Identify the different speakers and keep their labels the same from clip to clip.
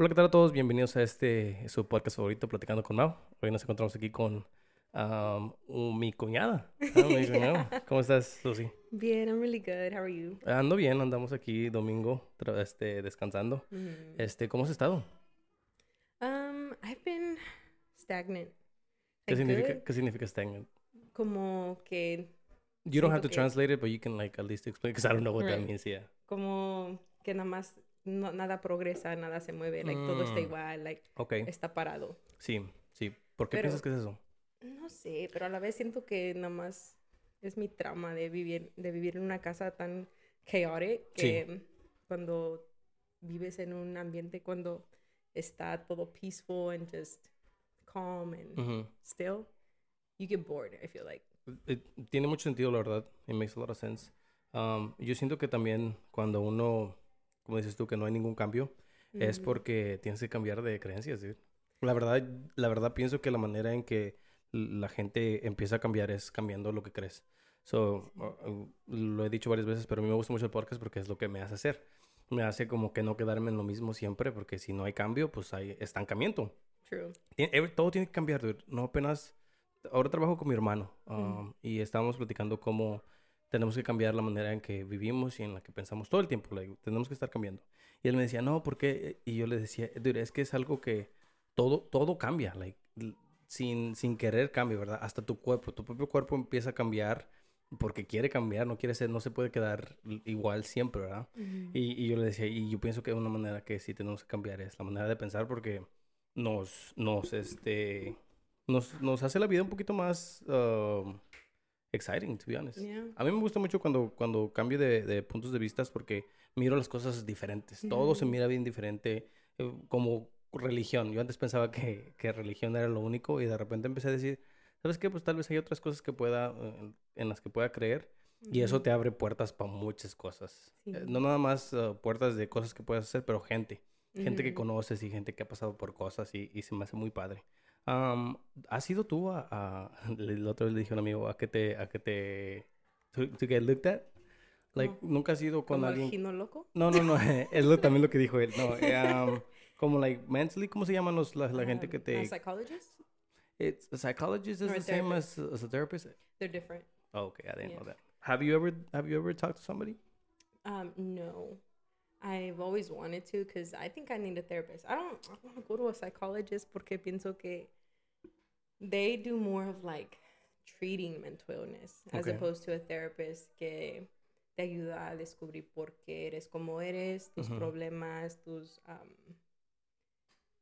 Speaker 1: Hola, ¿qué tal a todos? Bienvenidos a este su podcast favorito, Platicando con Mau. Hoy nos encontramos aquí con um, mi cuñada. Ah, mi cuñada. ¿Cómo estás, Susi?
Speaker 2: Bien, I'm really good. How are you?
Speaker 1: Ando bien, andamos aquí domingo este, descansando.
Speaker 2: Mm.
Speaker 1: Este, ¿Cómo has estado?
Speaker 2: Um, I've been stagnant.
Speaker 1: ¿Qué significa,
Speaker 2: good,
Speaker 1: ¿Qué significa stagnant?
Speaker 2: Como que,
Speaker 1: You don't have to
Speaker 2: que-
Speaker 1: translate it, but you can like at least explain because I don't know what that
Speaker 2: Right.
Speaker 1: means. Yeah.
Speaker 2: como que nada más no- nada progresa, nada se mueve, like todo está
Speaker 1: Mm.
Speaker 2: igual, like
Speaker 1: Okay.
Speaker 2: está parado.
Speaker 1: Sí, sí. ¿Por qué
Speaker 2: Pero-
Speaker 1: piensas que es eso?
Speaker 2: No sé, pero a la vez siento que nada más es mi trama de vivir de vivir en una casa tan chaotic
Speaker 1: Sí.
Speaker 2: que cuando vives en un ambiente cuando está todo peaceful and just calm and still, you get bored, I feel like.
Speaker 1: Eh, Tiene mucho sentido, la verdad. It makes a lot of sense. Um, yo siento que también cuando uno, como dices tú, que no hay ningún cambio, es porque tienes que cambiar de creencias, dude. La verdad, la verdad pienso que la manera en que la gente empieza a cambiar es cambiando lo que crees. So, lo he dicho varias veces, pero a mí me gusta mucho el podcast porque es lo que me hace hacer. Me hace como que no quedarme en lo mismo siempre, porque si no hay cambio, pues hay estancamiento.
Speaker 2: True.
Speaker 1: Every- todo tiene que cambiar, dude. No apenas... Ahora trabajo con mi hermano
Speaker 2: Mm.
Speaker 1: um, y estábamos platicando cómo tenemos que cambiar la manera en que vivimos y en la que pensamos todo el tiempo. like, tenemos que estar cambiando. Y él me decía, no, ¿por qué? Y yo le decía, dude, es que es algo que todo, todo cambia. Like, sin, sin querer cambia, ¿verdad? Hasta tu cuerpo. Tu propio cuerpo empieza a cambiar porque quiere cambiar, no quiere ser, no se puede quedar igual siempre, ¿verdad? Y, y yo le decía, y yo pienso que una manera que sí tenemos que cambiar es la manera de pensar porque nos, nos, este, nos, nos hace la vida un poquito más um, exciting, to be honest.
Speaker 2: Yeah.
Speaker 1: A mí me gusta mucho cuando, cuando cambio de, de puntos de vista porque miro las cosas diferentes. Todo se
Speaker 2: Ujú.
Speaker 1: mira bien diferente, eh, como religión. Yo antes pensaba que, que religión era lo único y de repente empecé a decir, ¿sabes qué? Pues tal vez hay otras cosas que pueda, eh, en, en las que pueda creer. Y eso te abre puertas para muchas cosas.
Speaker 2: Sí.
Speaker 1: Eh, no nada más uh, puertas de cosas que puedes hacer, pero gente. Gente que conoces y gente que ha pasado por cosas y, y se me hace muy padre. Am, ¿Has ido tú a, a- El otro le dije a un amigo a que te... A que te to, to get looked at? Like,
Speaker 2: ¿Cómo?
Speaker 1: ¿Nunca has ido con
Speaker 2: ¿Como
Speaker 1: alguien?
Speaker 2: gino loco?
Speaker 1: No, no, no. es lo, también lo que dijo él. No, am, como, like, mentally, ¿cómo se llaman los, la, la gente
Speaker 2: Um,
Speaker 1: que
Speaker 2: a
Speaker 1: te...
Speaker 2: psychologist?
Speaker 1: It's, a psychologist is
Speaker 2: Or a
Speaker 1: the same as, as a therapist?
Speaker 2: They're different.
Speaker 1: Oh, okay, I didn't
Speaker 2: Yeah.
Speaker 1: know that. Have you ever, have you ever talked to somebody?
Speaker 2: Um, no. I've always wanted to because I think I need a therapist. I don't, I don't want to go to a psychologist porque pienso que they do more of like treating mental illness as
Speaker 1: Okay.
Speaker 2: opposed to a therapist que te ayuda a descubrir por qué eres como eres, tus
Speaker 1: Ujú.
Speaker 2: problemas, tus um,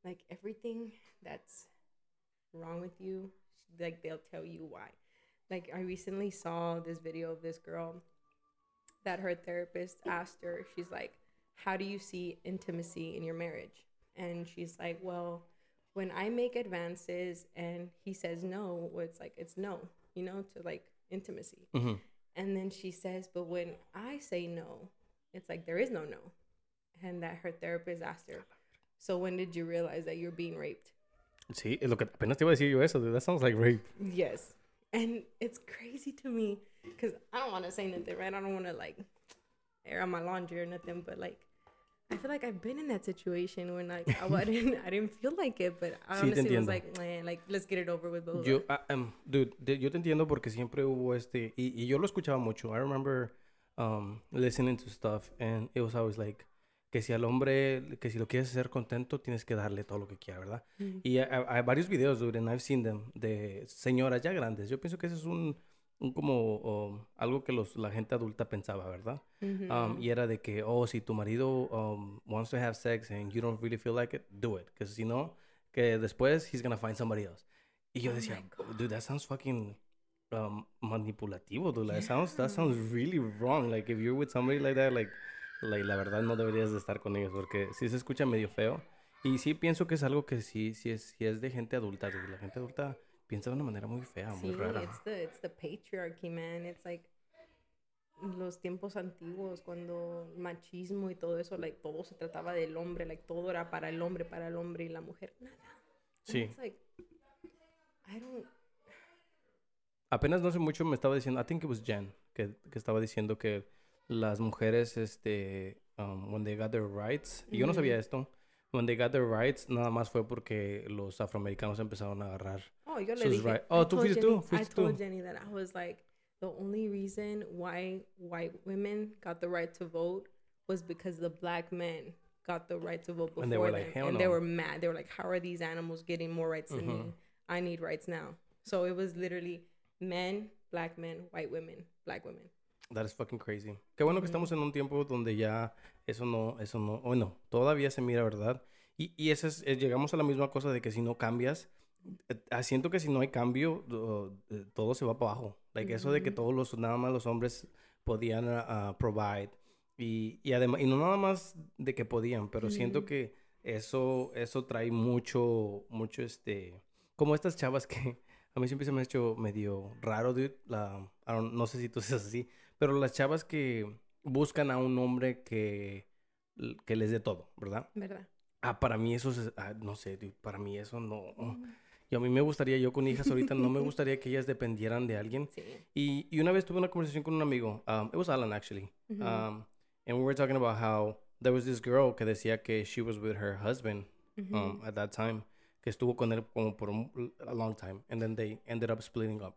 Speaker 2: like everything that's wrong with you. Like they'll tell you why. Like I recently saw this video of this girl that her therapist asked her, she's like, How do you see intimacy in your marriage? And she's like, Well, when I make advances and he says no, well, it's like, it's no, you know, to like intimacy.
Speaker 1: Mm-hmm.
Speaker 2: And then she says, But when I say no, it's like, there is no no. And that her therapist asked her, So when did you realize that you're being raped?
Speaker 1: Sí, es lo que apenas te iba a decir yo eso. That sounds like rape.
Speaker 2: Yes. And it's crazy to me because I don't want to say nothing, right? I don't want to like air on my laundry or nothing, but like I feel like I've been in that situation when like I, I didn't I didn't feel like it, but I
Speaker 1: Sí,
Speaker 2: honestly was like, man, like let's get it over with. Blah, blah,
Speaker 1: Yo,
Speaker 2: blah."
Speaker 1: ah, em, dude, de- yo te entiendo porque siempre hubo este, y, y yo lo escuchaba mucho. I remember um, listening to stuff and it was always like, que si al hombre, que si lo quieres hacer contento, tienes que darle todo lo que quiera, ¿verdad?
Speaker 2: Mm.
Speaker 1: Y hay, varios videos, dude, and I've seen them, de señoras ya grandes. Yo pienso que eso es un, un como, um, algo que los, la gente adulta pensaba, ¿verdad? Um,
Speaker 2: Mhm.
Speaker 1: y era de que, oh, si tu marido um, wants to have sex and you don't really feel like it, do it. Because si no, que después he's gonna find somebody else. Y yo
Speaker 2: Oh
Speaker 1: decía, dude, that sounds fucking um, manipulativo, dude. That sounds, that sounds really wrong. Like, if you're with somebody like that, like, like, la verdad no deberías de estar con ellos porque sí se escucha medio feo. Y sí pienso que es algo que sí, sí es, sí es de gente adulta, dude. La gente adulta piensa de una manera muy fea, muy
Speaker 2: Sí,
Speaker 1: rara.
Speaker 2: it's the it's the patriarchy, man. It's like los tiempos antiguos cuando machismo y todo eso, like todo se trataba del hombre, like todo era para el hombre, para el hombre y la mujer nada.
Speaker 1: Sí.
Speaker 2: It's like I don't
Speaker 1: Apenas no sé mucho me estaba diciendo, I think it was Jen, que, que estaba diciendo que las mujeres, este, um, when they got their rights, y yo no sabía esto, when they got their rights, nada más fue porque los afroamericanos empezaron a agarrar.
Speaker 2: Oh,
Speaker 1: you're
Speaker 2: dije.
Speaker 1: right-
Speaker 2: I
Speaker 1: Oh, tú
Speaker 2: told Jenny- I told. Jenny that I was like, the only reason why white women got the right to vote was because the black men got the right to vote before
Speaker 1: And they were
Speaker 2: them,
Speaker 1: like, "Hell
Speaker 2: and they were mad. They were like, "How are these animals getting more rights than me?
Speaker 1: Mhm.
Speaker 2: I need rights now." So it was literally men, black men, white women, black women.
Speaker 1: That is fucking crazy. Qué bueno que estamos en un tiempo donde ya eso no, eso no, bueno, todavía se mira, ¿verdad? Y, y ese es, eh, llegamos a la misma cosa de que si no cambias, siento que si no hay cambio, eh, todo se va para abajo. Like eso de que todos los, nada más los hombres podían ah, ah, provide. Y, y además, y no nada más de que podían, pero siento
Speaker 2: Ujú.
Speaker 1: que eso, eso trae mucho, mucho este, como estas chavas que a mí siempre se me ha hecho medio raro, dude. La, I don't- no sé si tú seas así, pero las chavas que buscan a un hombre que, que les dé todo, ¿verdad?
Speaker 2: ¿Verdad?
Speaker 1: Ah, para mí eso es, ah, no sé, dude, para mí eso no. Y a mí me gustaría, yo con hijas ahorita, no me gustaría que ellas dependieran de alguien.
Speaker 2: Sí.
Speaker 1: Y, y una vez tuve una conversación con un amigo, um, it was Alan actually, um, and we were talking about how there was this girl que decía que she was with her husband um, at that time, que estuvo con él como por un, a long time, and then they ended up splitting up.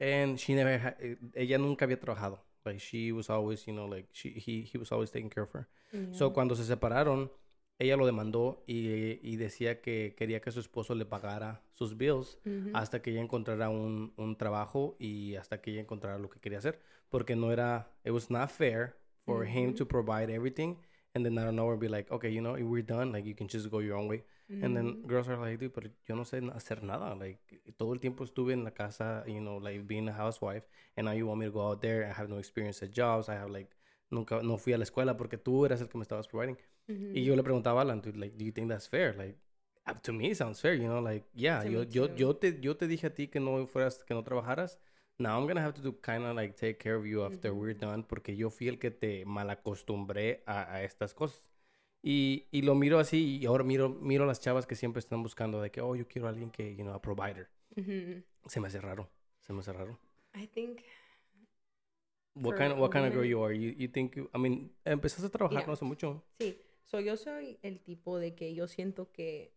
Speaker 1: And she never, ha- eh, ella nunca había trabajado. Like she was always, you know, like she, he, he was always taking care of her. So
Speaker 2: Yeah.
Speaker 1: cuando se separaron, ella lo demandó y, y decía que quería que su esposo le pagara sus bills hasta que ella encontrara un, un trabajo y hasta que ella encontrara lo que quería hacer. Porque no era, it was not fair for him to provide everything and then out of nowhere be like, okay, you know, we're done, like you can just go your own way. And then
Speaker 2: Ujú.
Speaker 1: girls are like, dude, pero yo no sé hacer nada. Like, todo el tiempo estuve en la casa, you know, like being a housewife. And now you want me to go out there. I have no experience at jobs. I have like, nunca, no fui a la escuela porque tú eras el que me estabas providing. Y yo le preguntaba a Alan, dude, like, do you think that's fair? Like, uh, to me it sounds fair, you know, like, yeah,
Speaker 2: To
Speaker 1: yo, yo, yo, te, yo te dije a ti que no fueras, que no trabajaras. Now I'm gonna have to do kind of like take care of you after we're done porque yo fui el que te malacostumbré a, a estas cosas. Y, y lo miro así y ahora miro, miro a las chavas que siempre están buscando de que, oh, yo quiero a alguien que, you know, a provider. Se me hace raro, se me hace raro.
Speaker 2: I think
Speaker 1: What kind,
Speaker 2: a
Speaker 1: what kind of girl you are? You, you think, you- I mean, empezaste a trabajar
Speaker 2: Yeah.
Speaker 1: no hace mucho.
Speaker 2: Sí, so yo soy el tipo de que yo siento que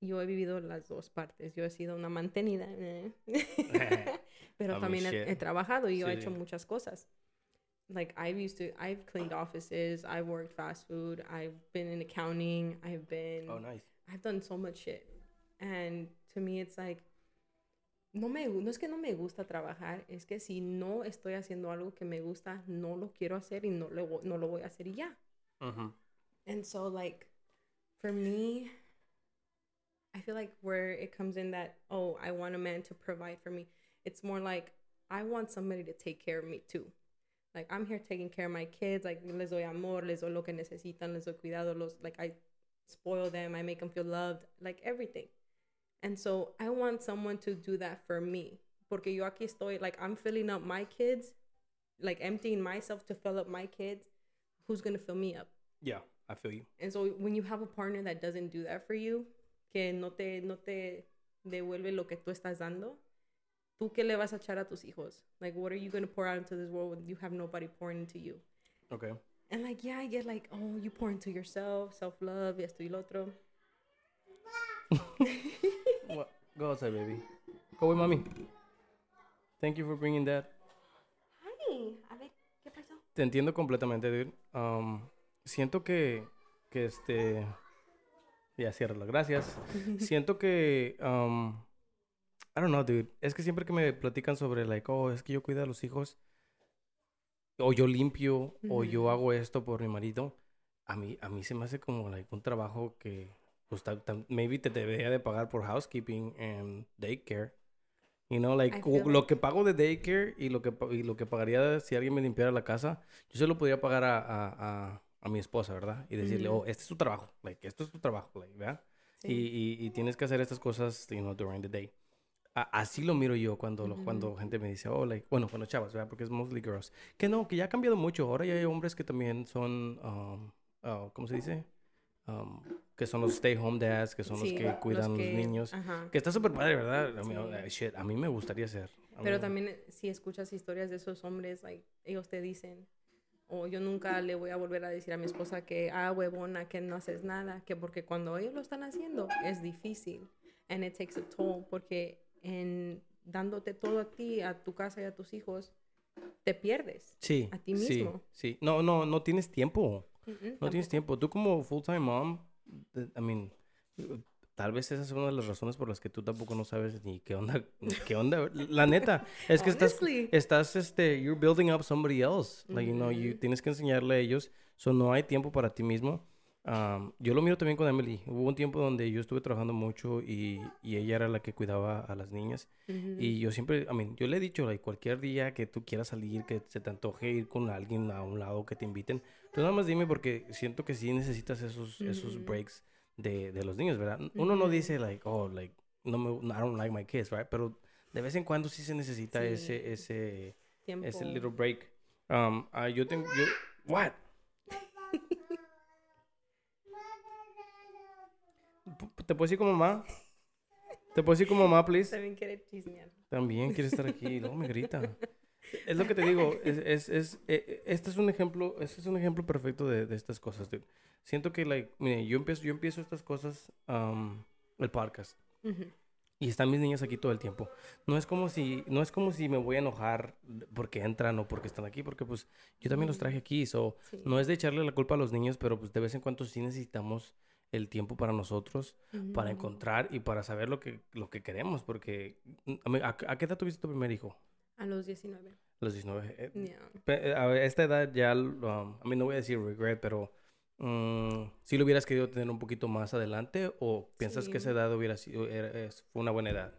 Speaker 2: yo he vivido las dos partes. Yo he sido una mantenida, eh, pero
Speaker 1: I mean,
Speaker 2: también he,
Speaker 1: shit.
Speaker 2: he trabajado y yo he
Speaker 1: Sí.
Speaker 2: hecho muchas cosas. Like I've used to, I've cleaned offices, I've worked fast food, I've been in accounting, I've been,
Speaker 1: Oh, nice.
Speaker 2: I've done so much shit. And to me, it's like, no, me, no es que no me gusta trabajar, es que si no estoy haciendo algo que me gusta, no lo quiero hacer y no, lo no lo voy a hacer y ya. And so, like, for me, I feel like where it comes in that, oh, I want a man to provide for me, it's more like I want somebody to take care of me too. Like, I'm here taking care of my kids. Like, les doy amor, les doy lo que necesitan, les doy cuidado, los, like, I spoil them, I make them feel loved, like, everything. And so, I want someone to do that for me. Porque yo aquí estoy, like, I'm filling up my kids, like, emptying myself to fill up my kids. Who's going to fill me up?
Speaker 1: Yeah, I feel you.
Speaker 2: And so when you have a partner that doesn't do that for you, que no te, no te devuelve lo que tú estás dando, ¿tú qué le vas a echar a tus hijos? Like, what are you going to pour out into this world when you have nobody pouring into you?
Speaker 1: Okay.
Speaker 2: And like, yeah, I get like, oh, you pour into yourself, self-love, y esto y lo otro.
Speaker 1: Go outside, baby. Go with mommy. Thank you for bringing that.
Speaker 2: Ay, a ver, ¿qué pasó?
Speaker 1: Te entiendo completamente, dude. Um, siento que, que este... Ya, ciérralo. Gracias. siento que... Um, I don't know, dude. Es que siempre que me platican sobre, like, oh, es que yo cuido a los hijos, o yo limpio, o yo hago esto por mi marido, a mí, a mí se me hace como, like, un trabajo que, pues, maybe te debería de pagar por housekeeping and daycare. You know, like, lo que pago de daycare y lo que, y lo que pagaría si alguien me limpiara la casa, yo se lo podría pagar a, a, a, a mi esposa, ¿verdad? Y decirle,
Speaker 2: Ujú.
Speaker 1: oh, este es tu trabajo, like, esto es tu trabajo, like, ¿verdad? Y,
Speaker 2: Sí.
Speaker 1: y, y tienes que hacer estas cosas, you know, during the day. Así lo miro yo cuando, lo-
Speaker 2: Ujú.
Speaker 1: cuando gente me dice, oh, like, bueno, cuando chavas, ¿verdad? Porque es mostly girls. Que no, que ya ha cambiado mucho. Ahora ya hay hombres que también son, um, uh, ¿cómo se dice? Um, que son los stay home dads, que son
Speaker 2: Sí,
Speaker 1: los que cuidan los
Speaker 2: que-
Speaker 1: niños.
Speaker 2: Ajá.
Speaker 1: Que está súper padre, ¿verdad? A mí,
Speaker 2: Sí.
Speaker 1: shit, a mí me gustaría ser.
Speaker 2: Pero
Speaker 1: mí-
Speaker 2: también eh, si escuchas historias de esos hombres, like, ellos te dicen, o yo nunca le voy a volver a decir a mi esposa que, ah, huevona, que no haces nada, que porque cuando ellos lo están haciendo es difícil. And it takes a toll, porque en dándote todo a ti, a tu casa y a tus hijos, te pierdes.
Speaker 1: Sí.
Speaker 2: A ti
Speaker 1: sí,
Speaker 2: mismo.
Speaker 1: Sí. No, no, no tienes tiempo.
Speaker 2: Mm, mm,
Speaker 1: No tienes
Speaker 2: tampoco.
Speaker 1: tiempo. Tú como full-time mom, I mean, tal vez esa es una de las razones por las que tú tampoco no sabes ni qué onda, ni qué onda. La neta, es que estás, estás, este, you're building up somebody else. Like, you know, you
Speaker 2: Ujú.
Speaker 1: tienes que enseñarle a ellos. So, no hay tiempo para ti mismo. Um, yo lo miro también con Emily. Hubo un tiempo donde yo estuve trabajando mucho y, y ella era la que cuidaba a las niñas.
Speaker 2: Ujú.
Speaker 1: Y yo siempre, I mean, yo le he dicho, like, cualquier día que tú quieras salir, que se te antoje ir con alguien a un lado, que te inviten, tú nada más dime porque siento que sí necesitas esos, esos
Speaker 2: Ujú.
Speaker 1: breaks de, de los niños, ¿verdad? Uno no dice, like, oh, like, no me, I don't like my kids, right? Pero de vez en cuando sí se necesita
Speaker 2: Sí.
Speaker 1: ese, ese,
Speaker 2: Tiempo.
Speaker 1: ese little break. Um, ah, yo tengo, yo, what? ¿Te puedo decir como mamá? ¿Te puedo decir como mamá, please?
Speaker 2: También quiere chismear.
Speaker 1: También quiere estar aquí y luego me grita. Es lo que te digo, es, es, es, eh, eh, este es un ejemplo, este es un ejemplo perfecto de, de estas cosas, dude. Siento que, like, mire, yo empiezo, yo empiezo estas cosas, um, el podcast, y están mis niñas aquí todo el tiempo. No es como si, no es como si me voy a enojar porque entran o porque están aquí, porque pues yo también los traje aquí, so,
Speaker 2: Sí.
Speaker 1: no es de echarle la culpa a los niños, pero pues de vez en cuando sí necesitamos el tiempo para nosotros, para
Speaker 2: Ujú.
Speaker 1: encontrar y para saber lo que, lo que queremos, porque, mm, a, ¿a, a qué edad tuviste tu primer hijo?
Speaker 2: A los 19.
Speaker 1: Los 19. eh,
Speaker 2: Yeah.
Speaker 1: pe- eh, a esta edad ya, um, a mí no voy a decir regret, pero si lo hubieras querido tener un poquito más adelante o piensas que
Speaker 2: Sí.
Speaker 1: esa edad hubiera sido, era- fue una buena edad.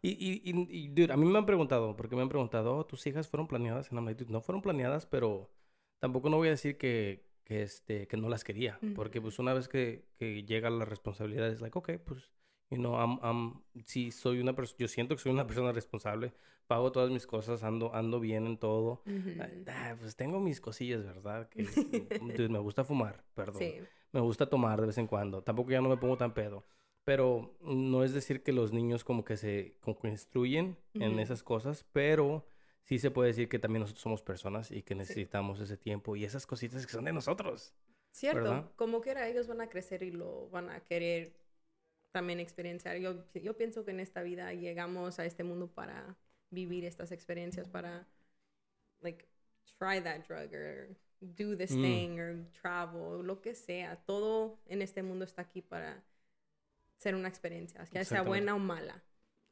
Speaker 1: Y, y, y, y, dude, a mí me han preguntado, porque me han preguntado, oh, ¿tus hijas fueron planeadas? I'm like, no fueron planeadas, pero tampoco no voy a decir que, que, este, que no las quería, porque pues una vez que, que llega la responsabilidad es like, ok, pues, you know, I'm, I'm- sí soy una persona, yo siento que soy una persona responsable, pago todas mis cosas, ando, ando bien en todo.
Speaker 2: Ujú.
Speaker 1: Ah, pues tengo mis cosillas, ¿verdad? Que dude, me gusta fumar, perdón.
Speaker 2: Sí.
Speaker 1: Me gusta tomar de vez en cuando. Tampoco ya no me pongo tan pedo. Pero no es decir que los niños como que se como que instruyen en esas cosas, pero sí se puede decir que también nosotros somos personas y que necesitamos ese tiempo y esas cositas que son de nosotros.
Speaker 2: Cierto,
Speaker 1: ¿verdad?
Speaker 2: como quiera, ellos van a crecer y lo van a querer también experienciar. Yo, yo pienso que en esta vida llegamos a este mundo para vivir estas experiencias, para, like, try that drug or do this
Speaker 1: Mm.
Speaker 2: thing or travel, lo que sea. Todo en este mundo está aquí para ser una experiencia, ya sea buena o mala.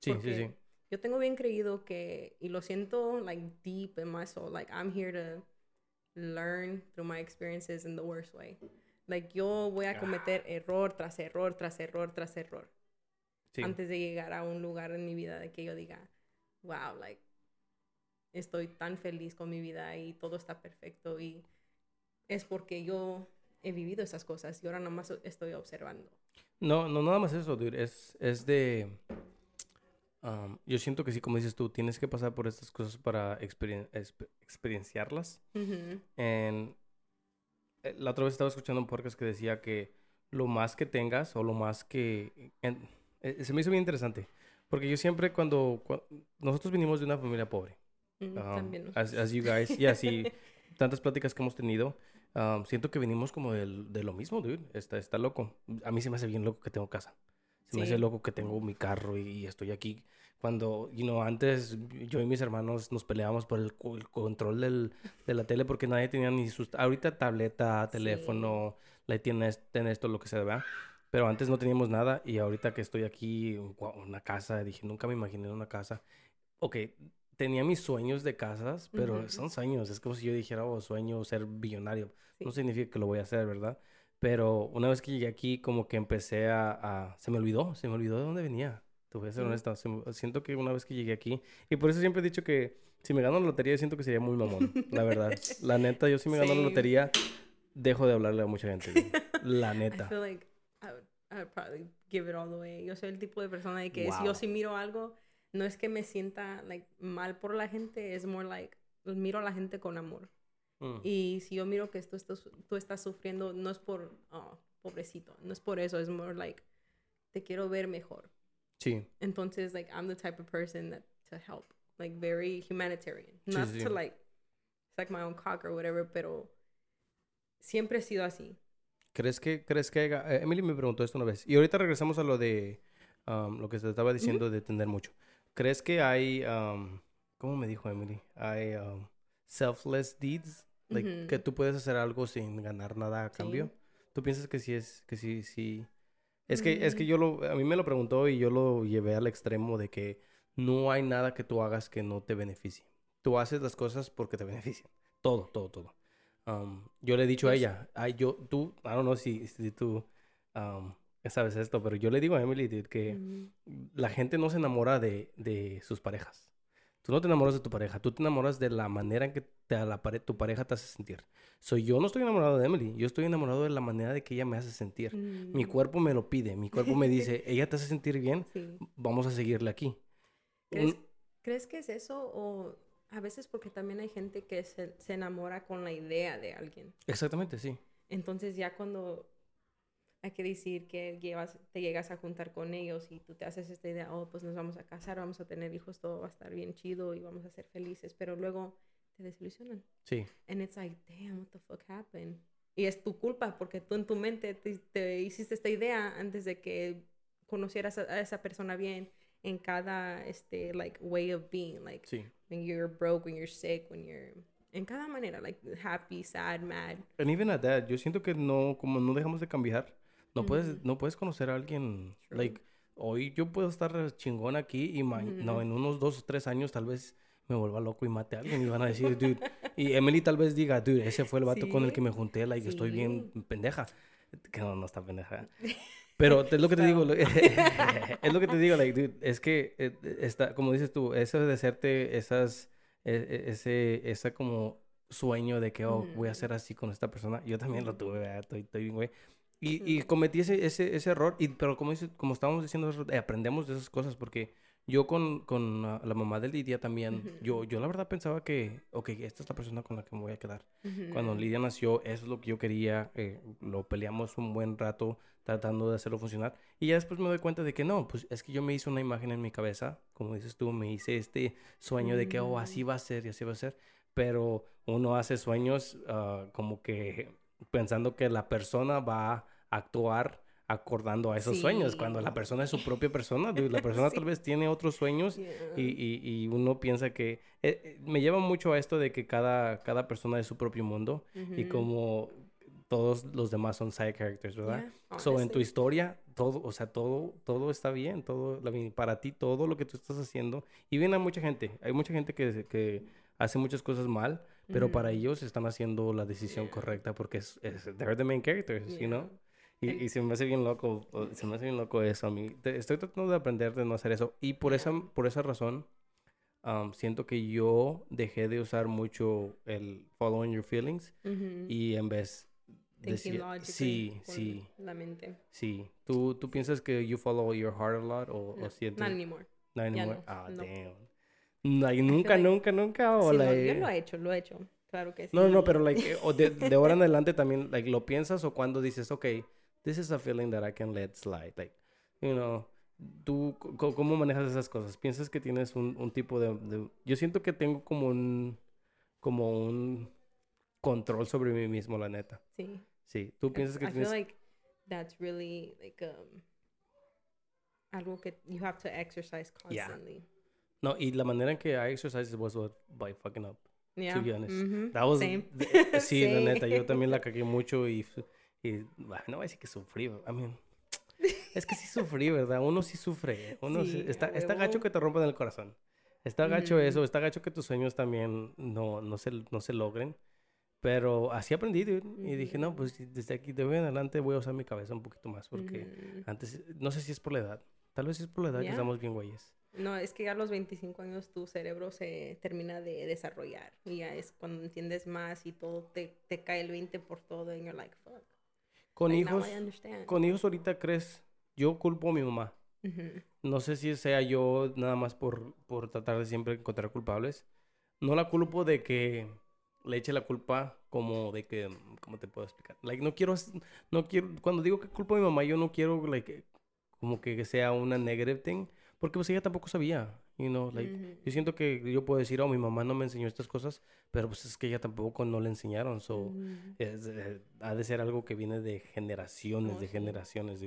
Speaker 1: Sí,
Speaker 2: Porque
Speaker 1: sí, sí.
Speaker 2: Yo tengo bien creído que, y lo siento, like, deep in my soul, like, I'm here to learn through my experiences in the worst way. Like, yo voy a cometer error tras error, tras error, tras error,
Speaker 1: sí.
Speaker 2: antes de llegar a un lugar en mi vida de que yo diga, wow, like, estoy tan feliz con mi vida y todo está perfecto y es porque yo he vivido esas cosas y ahora nada más estoy observando.
Speaker 1: No, no, nada más eso, dude. Es, es de... um, yo siento que sí, como dices tú, tienes que pasar por estas cosas para experien- exp- experienciarlas. Eh, la otra vez estaba escuchando un podcast que decía que lo más que tengas o lo más que... en- eh, se me hizo bien interesante. Porque yo siempre cuando, cua- Nosotros venimos de una familia pobre.
Speaker 2: Mm,
Speaker 1: um,
Speaker 2: También.
Speaker 1: as, as you guys. Y así, tantas pláticas que hemos tenido. um, siento que venimos como del- de lo mismo, dude. Está, está loco. A mí se me hace bien loco que tengo casa. Se me hace loco que tengo mi carro y, y estoy aquí. Cuando, you know, antes yo y mis hermanos nos peleábamos por el, el control del, de la tele porque nadie tenía ni sus... Ahorita tableta, teléfono, la tiene, tiene esto, lo que sea, ¿verdad? Pero antes no teníamos nada y ahorita que estoy aquí, una casa, dije, nunca me imaginé una casa. Ok, tenía mis sueños de casas, pero
Speaker 2: Ujú.
Speaker 1: son sueños. Es como si yo dijera, oh, sueño ser billonario. No
Speaker 2: Sí.
Speaker 1: significa que lo voy a hacer, ¿verdad? Pero una vez que llegué aquí, como que empecé a, a- Se me olvidó, se me olvidó de dónde venía. Te voy a ser
Speaker 2: Mm.
Speaker 1: honesta. siento que una vez que llegué aquí... Y por eso siempre he dicho que si me gano la lotería, siento que sería muy mamón. la verdad. La neta, yo si me gano la
Speaker 2: Same.
Speaker 1: lotería, dejo de hablarle a mucha gente. La
Speaker 2: I
Speaker 1: neta.
Speaker 2: feel like I would, I would probably give it all the way. Yo soy el tipo de persona de que si
Speaker 1: Wow.
Speaker 2: yo si miro algo, no es que me sienta like mal por la gente, es more like miro a la gente con amor.
Speaker 1: Mm.
Speaker 2: Y si yo miro que tú estás, tú estás sufriendo, no es por, oh, pobrecito, no es por eso, es more like, te quiero ver mejor.
Speaker 1: Sí.
Speaker 2: Entonces, like, I'm the type of person that to help, like, very humanitarian.
Speaker 1: Sí,
Speaker 2: Not
Speaker 1: sí.
Speaker 2: to, like, suck my own cock or whatever, pero siempre he sido así.
Speaker 1: ¿Crees que, crees que haya- eh, Emily me preguntó esto una vez. Y ahorita regresamos a lo de um, lo que se estaba diciendo de tender mucho. ¿Crees que hay, um, ¿cómo me dijo Emily? Hay um, selfless deeds, like,
Speaker 2: Ujú.
Speaker 1: que tú puedes hacer algo sin ganar nada a
Speaker 2: Sí.
Speaker 1: cambio. ¿Tú piensas que sí es, que sí, sí? Es que, es que
Speaker 2: Mm.
Speaker 1: yo lo, a mí me lo preguntó y yo lo llevé al extremo de que no hay nada que tú hagas que no te beneficie. Tú haces las cosas porque te benefician. Todo, todo, todo. Um, yo le he dicho a
Speaker 2: Pues-
Speaker 1: ella, ay, yo, tú, I don't know si, si tú um, sabes esto, pero yo le digo a Emily que
Speaker 2: Ujú.
Speaker 1: la gente no se enamora de, de sus parejas. Tú no te enamoras de tu pareja, tú te enamoras de la manera en que te, la pare- tu pareja te hace sentir. Soy yo no estoy enamorado de Emily, yo estoy enamorado de la manera de que ella me hace sentir. Mi
Speaker 2: Mm,
Speaker 1: cuerpo me lo pide, mi cuerpo me dice, ella te hace sentir bien,
Speaker 2: sí.
Speaker 1: vamos a seguirle aquí.
Speaker 2: ¿Crees,
Speaker 1: Un-
Speaker 2: crees que es eso o a veces porque también hay gente que se, se enamora con la idea de alguien?
Speaker 1: Exactamente, sí.
Speaker 2: Entonces ya cuando hay que decir que llevas, te llegas a juntar con ellos y tú te haces esta idea, oh, pues nos vamos a casar, vamos a tener hijos, todo va a estar bien chido y vamos a ser felices, pero luego te desilusionan.
Speaker 1: Sí,
Speaker 2: And it's like, damn, what the fuck happened? Y es tu culpa porque tú en tu mente te, te hiciste esta idea antes de que conocieras a, a esa persona bien en cada, este, like, way of being, like,
Speaker 1: sí.
Speaker 2: when you're broke, when you're sick, when you're, en cada manera, like, happy, sad, mad.
Speaker 1: And even at that, yo siento que no, como no dejamos de cambiar, no puedes, no puedes conocer a alguien,
Speaker 2: True.
Speaker 1: like, hoy yo puedo estar chingón aquí y ma- no, en unos dos o tres años tal vez me vuelva loco y mate a alguien y van a decir, dude, y Emily tal vez diga, dude, ese fue el vato con el que
Speaker 2: Sí.
Speaker 1: me junté, like, estoy bien
Speaker 2: Sí.
Speaker 1: pendeja. Que no, no está pendeja. Pero es lo que te digo, es lo que te digo, like, dude, es que eh, está, como dices tú, eso de hacerte esas, e- e- ese, esa como sueño de que, oh, voy a ser así con esta persona, yo también lo tuve, ¿verdad? Estoy, estoy bien, güey. Y, y cometí ese, ese, ese error, y, pero como, dices, como estábamos diciendo, eh, aprendemos de esas cosas, porque yo con, con ah, la mamá de Lidia también, yo,
Speaker 2: Ujú.
Speaker 1: yo la verdad pensaba que, ok, esta es la persona con la que me voy a quedar.
Speaker 2: Ujú.
Speaker 1: Cuando Lidia nació, eso es lo que yo quería. eh, lo peleamos un buen rato tratando de hacerlo funcionar. Y ya después me doy cuenta de que no, pues es que yo me hice una imagen en mi cabeza. Como dices tú, me hice este sueño de que, oh, así va a ser y así va a ser. Pero uno hace sueños ah, como que pensando que la persona va a actuar acordando a esos sueños. Cuando la persona es su propia persona, la persona tal vez tiene otros sueños
Speaker 2: Yeah.
Speaker 1: y, y, y uno piensa que... eh, eh, me lleva mucho a esto de que cada, cada persona es su propio mundo y como todos los demás son side characters, ¿verdad?
Speaker 2: Yeah,
Speaker 1: So, en tu historia, todo, o sea, todo, todo está bien, todo, para ti, todo lo que tú estás haciendo. Y viene a mucha gente, hay mucha gente que, que hace muchas cosas mal, pero para
Speaker 2: Ujú.
Speaker 1: ellos están haciendo la decisión
Speaker 2: Yeah.
Speaker 1: correcta porque es, es- they're the main characters, you know?
Speaker 2: Yeah.
Speaker 1: Y, y se me hace bien loco, se me hace bien loco eso a mí. Estoy tratando de aprender de no hacer eso. Y por esa,
Speaker 2: Yeah.
Speaker 1: por esa razón, um, siento que yo dejé de usar mucho el following your feelings
Speaker 2: Ujú.
Speaker 1: y en vez
Speaker 2: Thinking logically
Speaker 1: sí, sí,
Speaker 2: La mente.
Speaker 1: sí. ¿Tú, ¿Tú piensas que you follow your heart a lot o,
Speaker 2: No,
Speaker 1: o sientes?
Speaker 2: not anymore.
Speaker 1: no anymore?
Speaker 2: no,
Speaker 1: Ah,
Speaker 2: no.
Speaker 1: damn. Like, nunca, nunca, nunca. O
Speaker 2: Sí, no,
Speaker 1: like-
Speaker 2: yo lo he hecho, lo he hecho. Claro que sí.
Speaker 1: No, no, pero like, o de, de ahora en adelante también, like, lo piensas o cuando dices, okay, this is a feeling that I can let slide, like, you know, tú, ¿cómo manejas esas cosas? ¿Piensas que tienes un, un tipo de, de- yo siento que tengo como un, como un control sobre mí mismo, la neta.
Speaker 2: Sí.
Speaker 1: Sí, tú piensas que
Speaker 2: I
Speaker 1: tienes,
Speaker 2: feel like that's really like um algo que you have to exercise
Speaker 1: Yeah. No, y la manera en que I exercise was what, by fucking up.
Speaker 2: Yeah.
Speaker 1: be honest.
Speaker 2: Mhm.
Speaker 1: That was,
Speaker 2: Same.
Speaker 1: de- eh, sí, la neta, yo también la cagué mucho y, y bueno, no voy a decir que sufrí, I mean, es que sí sufrí, ¿verdad? Uno sí sufre, uno sí-
Speaker 2: Sí,
Speaker 1: está, está gacho que te rompan el corazón. Está gacho
Speaker 2: Ujú.
Speaker 1: eso, está gacho que tus sueños también no, no, se, no se logren. Pero así aprendí, dude, y dije, no,
Speaker 2: Ujú.
Speaker 1: pues desde aquí de hoy en adelante voy a usar mi cabeza un poquito más, porque
Speaker 2: Ujú.
Speaker 1: antes, no sé si es por la edad, tal vez es por la edad que estamos bien güeyes.
Speaker 2: No, es que a los 25 años tu cerebro se termina de desarrollar y ya es cuando entiendes más y todo te, te cae el 20 por todo and you're like, fuck.
Speaker 1: Con
Speaker 2: like,
Speaker 1: hijos, con hijos ahorita crees, yo culpo a mi mamá. No sé si sea yo nada más por, por tratar de siempre encontrar culpables. No la culpo de que le eche la culpa como de que, ¿cómo te puedo explicar? Like, no quiero, no quiero, cuando digo que culpo a mi mamá, yo no quiero, like, como que sea una negative thing, porque pues ella tampoco sabía. You know, like, yo siento que yo puedo decir, oh, mi mamá no me enseñó estas cosas, pero pues es que ella tampoco no le enseñaron. So,
Speaker 2: Ujú.
Speaker 1: es, eh, ha de ser algo que viene de generaciones,
Speaker 2: Oh,
Speaker 1: de
Speaker 2: sí.
Speaker 1: generaciones.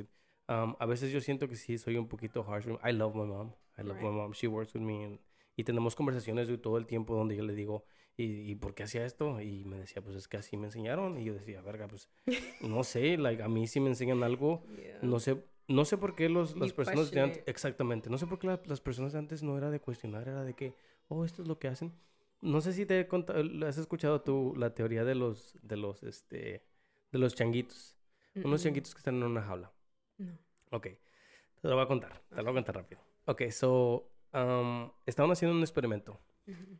Speaker 1: Um, a veces yo siento que sí soy un poquito harsh. I love my mom. I love my
Speaker 2: Right.
Speaker 1: mom. She works with me. and- y tenemos conversaciones todo el tiempo donde yo le digo, ¿y, ¿y por qué hacía esto? Y me decía, pues es que así me enseñaron. Y yo decía, verga, pues no sé, like, a mí sí me enseñan algo.
Speaker 2: Yeah.
Speaker 1: No sé, no sé por qué los, las personas de antes, exactamente, no sé por qué la- las personas de antes no era de cuestionar, era de que, oh, esto es lo que hacen. No sé si te he has escuchado tú la teoría de los, de los, este, de los changuitos. Unos
Speaker 2: Mm-mm.
Speaker 1: changuitos que están en una jaula.
Speaker 2: No.
Speaker 1: Ok, te lo voy a contar, te lo voy a contar rápido. Ok, so, um, estaban haciendo un experimento.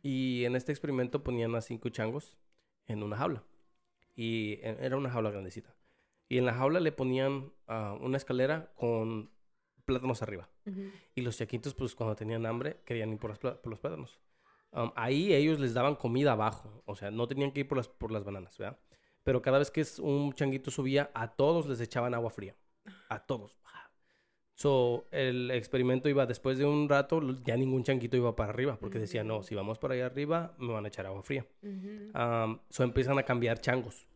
Speaker 1: Y en este experimento ponían a cinco changos en una jaula. Y e- era una jaula grandecita. Y en la jaula le ponían ah, una escalera con plátanos arriba.
Speaker 2: Ujú.
Speaker 1: Y los chaquitos, pues cuando tenían hambre, querían ir por, las por los plátanos. Um, ahí ellos les daban comida abajo. O sea, no tenían que ir por las, por las bananas, ¿verdad? Pero cada vez que un changuito subía, a todos les echaban agua fría. A todos. So, el experimento iba después de un rato, ya ningún changuito iba para arriba, porque decía, no, si vamos para allá arriba, me van a echar agua fría.
Speaker 2: Ujú.
Speaker 1: Um, so, empiezan a cambiar changos.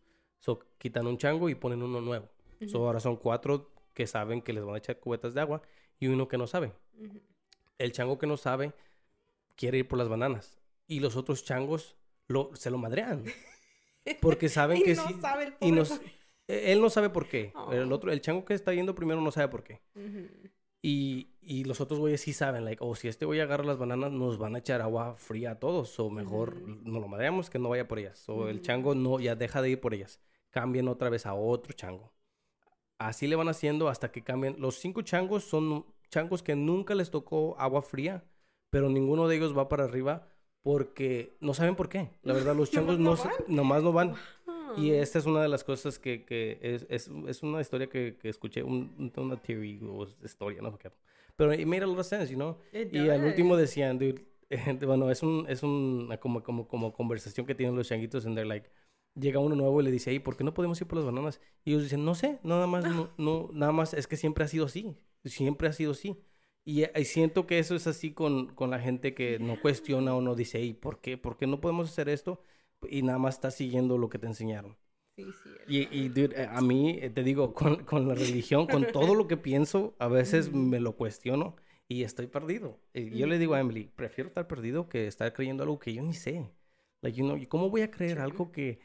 Speaker 1: So, quitan un chango y ponen uno nuevo. So,
Speaker 2: Ujú.
Speaker 1: ahora son cuatro que saben que les van a echar cubetas de agua y uno que no sabe.
Speaker 2: Ujú.
Speaker 1: El chango que no sabe quiere ir por las bananas y los otros changos lo, se lo madrean. Porque saben
Speaker 2: Y
Speaker 1: que
Speaker 2: no
Speaker 1: sí.
Speaker 2: sabe el
Speaker 1: y
Speaker 2: pobre
Speaker 1: no
Speaker 2: por-
Speaker 1: s- e- él no sabe por qué. El
Speaker 2: Oh.
Speaker 1: otro, el chango que está yendo primero no sabe por qué.
Speaker 2: Ujú.
Speaker 1: Y, y los otros güeyes sí saben, like, oh, si este güey agarra las bananas, nos van a echar agua fría a todos. O mejor
Speaker 2: Ujú.
Speaker 1: no lo madreamos que no vaya por ellas. O el
Speaker 2: Ujú.
Speaker 1: chango no, ya deja de ir por ellas. Cambien otra vez a otro chango. Así le van haciendo hasta que cambien. Los cinco changos son changos que nunca les tocó agua fría, pero ninguno de ellos va para arriba porque no saben por qué. La verdad, los changos no, nomás no van. Y esta es una de las cosas que, que es, es, es una historia que, que escuché, un, un- una theory o historia, no sé. Pero it made a lot of sense, you know? Y al último decían, dude, bueno, es un, es una como, como, como conversación que tienen los changuitos and they're like, llega uno nuevo y le dice, ¿y por qué no podemos ir por las bananas? Y ellos dicen, no sé, nada más, no, no, nada más, es que siempre ha sido así, siempre ha sido así. Y, y siento que eso es así con, con la gente que no cuestiona o no dice, ¿y por qué? ¿Por qué no podemos hacer esto? Y nada más está siguiendo lo que te enseñaron.
Speaker 2: Sí, sí.
Speaker 1: Y, y dude, eh, a mí, eh, te digo, con, con la religión, con todo lo que pienso, a veces me lo cuestiono y estoy perdido. Y yo le digo a Emily, prefiero estar perdido que estar creyendo algo que yo ni sé. Like, you know, ¿y ¿Cómo voy a creer algo que,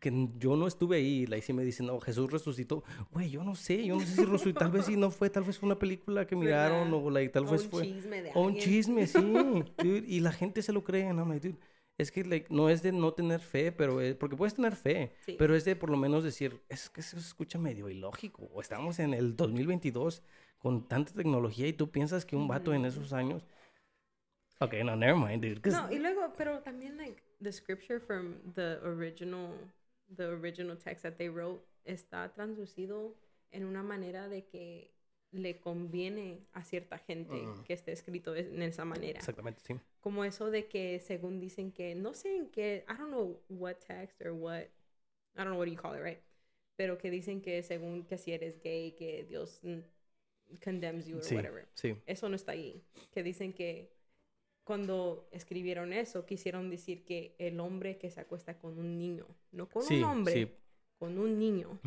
Speaker 1: que yo no estuve ahí? Like, si me dicen, no, Jesús resucitó. Güey, yo no sé, yo no sé si resucitó. Tal vez si no fue, tal vez fue una película que miraron o like, tal
Speaker 2: O
Speaker 1: vez
Speaker 2: un
Speaker 1: fue...
Speaker 2: chisme de
Speaker 1: O un chisme, sí. dude, y la gente se lo cree. Like, dude, es que like, no es de no tener fe, pero es, porque puedes tener fe,
Speaker 2: Sí.
Speaker 1: pero es de por lo menos decir, es que eso se escucha medio ilógico. O estamos en el 2022 con tanta tecnología y tú piensas que un vato en
Speaker 2: Ujú.
Speaker 1: esos años... Ok, no, never mind, dude.
Speaker 2: No, y luego, pero también, like, the scripture from the original, the original text that they wrote está traducido en una manera de que le conviene a cierta gente
Speaker 1: Mm.
Speaker 2: que esté escrito es- en esa manera.
Speaker 1: Exactamente, sí.
Speaker 2: Como eso de que según dicen que, no sé en qué, I don't know what text or what, I don't know what you call it, right? Pero que dicen que según que si eres gay, que Dios condemns you or
Speaker 1: Sí,
Speaker 2: whatever.
Speaker 1: sí.
Speaker 2: Eso no está ahí. Que dicen que cuando escribieron eso, quisieron decir que el hombre que se acuesta con un niño, no con
Speaker 1: Sí,
Speaker 2: un hombre,
Speaker 1: sí.
Speaker 2: con un niño.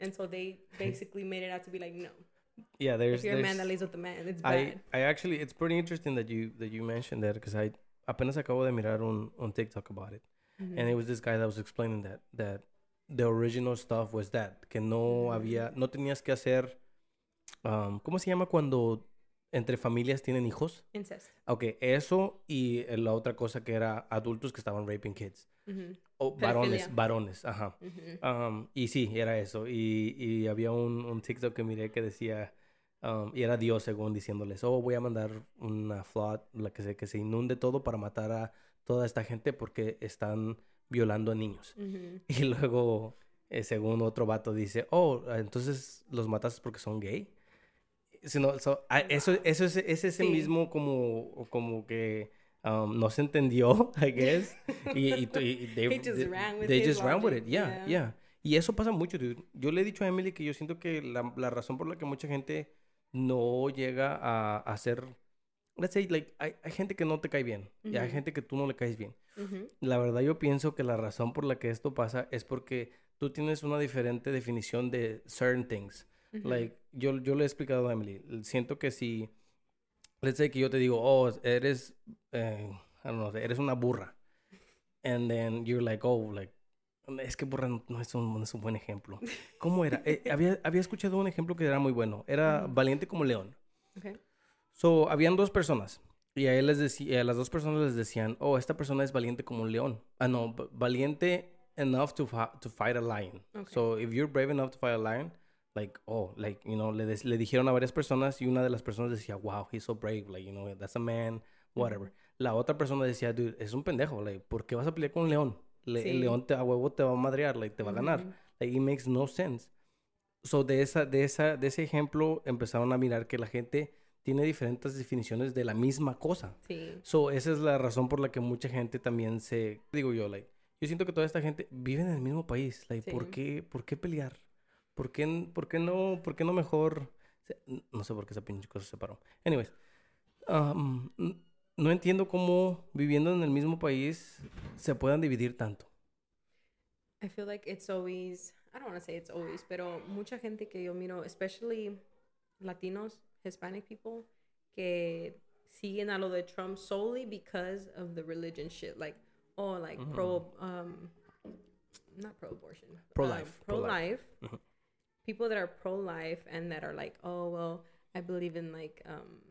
Speaker 2: And so they basically made it out to be like, no.
Speaker 1: Yeah, there's...
Speaker 2: If you're a man that lays with a man, it's
Speaker 1: I,
Speaker 2: bad.
Speaker 1: I actually, it's pretty interesting that you, that you mentioned that because I apenas acabo de mirar un, un TikTok about it.
Speaker 2: Ujú.
Speaker 1: And it was this guy that was explaining that that the original stuff was that que no
Speaker 2: Mm.
Speaker 1: había no tenías que hacer um, ¿cómo se llama cuando entre familias tienen hijos?
Speaker 2: Incest.
Speaker 1: Ok, eso y eh, la otra cosa que era adultos que estaban raping kids.
Speaker 2: Ujú,
Speaker 1: O varones, varones, ajá. Um, y sí, era eso. Y, y había un, un TikTok que miré que decía, um, y era Dios según diciéndoles, oh, voy a mandar una flood, la que se, que se inunde todo para matar a toda esta gente porque están violando a niños. Y luego, eh, según otro vato, dice, oh, entonces los mataste porque son gay. Sino, so, ah, eso, eso es, es ese
Speaker 2: Sí.
Speaker 1: mismo como, como que um, no se entendió, I guess. Y, y, y- they,
Speaker 2: He just
Speaker 1: they-
Speaker 2: ran with
Speaker 1: they just ran with it, yeah,
Speaker 2: yeah.
Speaker 1: yeah. Y eso pasa mucho, dude. Yo le he dicho a Emily que yo siento que la, la razón por la que mucha gente no llega a, a ser let's say, like, hay, hay gente que no te cae bien y hay gente que tú no le caes bien. La verdad yo pienso que la razón por la que esto pasa es porque tú tienes una diferente definición de certain things.
Speaker 2: Mhm.
Speaker 1: Like, yo, yo le he explicado a Emily, siento que si, let's say que yo te digo, oh, eres, eh, I don't know, eres una burra. And then you're like, oh, like, es que burra no, no es, un, no es un buen ejemplo. ¿Cómo era? Eh, había, había escuchado un ejemplo que era muy bueno. Era
Speaker 2: Ujú.
Speaker 1: valiente como león.
Speaker 2: Okay.
Speaker 1: So, habían dos personas. Y a, él les decía, a las dos personas les decían, oh, esta persona es valiente como un león. Ah, no, valiente enough to, to fight a lion.
Speaker 2: Okay.
Speaker 1: So, if you're brave enough to fight a lion, like, oh, like, you know, le, des- le dijeron a varias personas y una de las personas decía, wow, he's so brave, like, you know, that's a man, whatever. La otra persona decía, dude, es un pendejo, like, ¿por qué vas a pelear con un león? Le- El león te, a huevo te va a madrear, like, te va a ganar. Like, it makes no sense. So, de, esa, de, esa, de ese ejemplo empezaron a mirar que la gente tiene diferentes definiciones de la misma cosa.
Speaker 2: Sí.
Speaker 1: So, esa es la razón por la que mucha gente también se... Digo yo, like, yo siento que toda esta gente vive en el mismo país. Like, ¿por, qué, ¿Por qué pelear? ¿Por qué, por qué no, por qué no mejor... No sé por qué esa pinche cosa se separó. Anyways, um, no entiendo cómo viviendo en el mismo país se puedan dividir tanto.
Speaker 2: I feel like it's always, I don't want to say it's always, pero mucha gente que yo miro, especially Latinos, Hispanic people, que siguen a lo de Trump solely because of the religion shit. Like, oh, like pro, um, not pro abortion,
Speaker 1: Pro-life,
Speaker 2: pro
Speaker 1: pro-life.
Speaker 2: life.
Speaker 1: Mhm.
Speaker 2: People that are pro life and that are like, oh, well, I believe in like, um,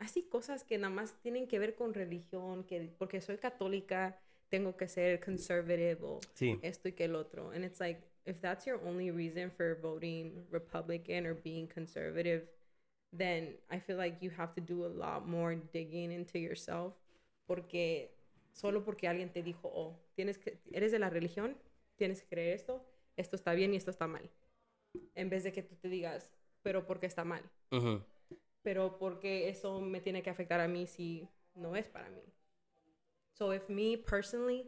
Speaker 2: así cosas que nada más tienen que ver con religión, que porque soy católica tengo que ser conservative o
Speaker 1: Sí.
Speaker 2: esto y que el otro. And it's like, if that's your only reason for voting Republican or being conservative, then I feel like you have to do a lot more digging into yourself. Porque solo porque alguien te dijo, oh, tienes que, eres de la religión, tienes que creer esto, esto está bien y esto está mal. En vez de que tú te digas, pero porque está mal. Pero porque eso me tiene que afectar a mí si no es para mí. So if me personally,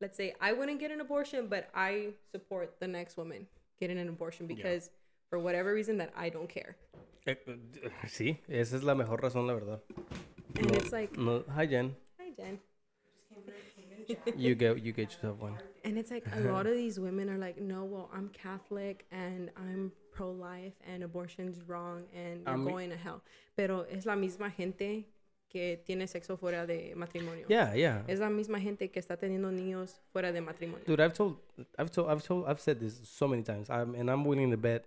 Speaker 2: let's say I wouldn't get an abortion, but I support the next woman getting an abortion
Speaker 1: Yeah.
Speaker 2: because for whatever reason that I don't care.
Speaker 1: Eh, eh, sí, esa es la mejor razón, la verdad.
Speaker 2: And
Speaker 1: No-
Speaker 2: it's like,
Speaker 1: no- hi, Jen.
Speaker 2: hi Jen.
Speaker 1: You get, you get yourself one.
Speaker 2: And it's like a lot of these women are like, no, well, I'm Catholic and I'm pro life and abortion's wrong and you're
Speaker 1: mí-
Speaker 2: going to hell. Pero es la misma gente que tiene sexo fuera de matrimonio.
Speaker 1: Yeah, yeah.
Speaker 2: Es la misma gente que está teniendo niños fuera de matrimonio.
Speaker 1: Dude, I've told, I've told, I've told, I've said this so many times. I'm, and I'm willing to bet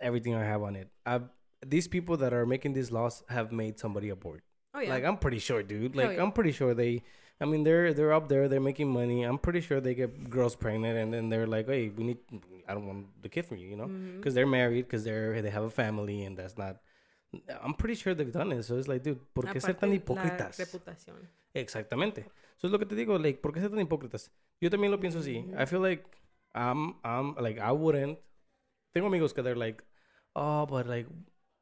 Speaker 1: everything I have on it. I've, these people that are making these laws have made somebody abort.
Speaker 2: Oh, yeah.
Speaker 1: Like I'm pretty sure, dude. Like
Speaker 2: yeah.
Speaker 1: I'm pretty sure they. I mean, they're they're up there. They're making money. I'm pretty sure they get girls pregnant, and then they're like, "Hey, we need. I don't want the kid from you, you know,
Speaker 2: mm-hmm.
Speaker 1: because they're married, because they're they have a family, and that's not. I'm pretty sure they've done it. So it's like, dude, ¿por qué ser tan
Speaker 2: Aparte, la
Speaker 1: hipócritas?
Speaker 2: reputación.
Speaker 1: Exactamente. Eso es lo que te digo, like, ¿por qué ser tan hipócritas? Yo también lo pienso así. Mm-hmm. I feel like I'm, I'm, like, I wouldn't. Tengo amigos que they're like, oh, but like,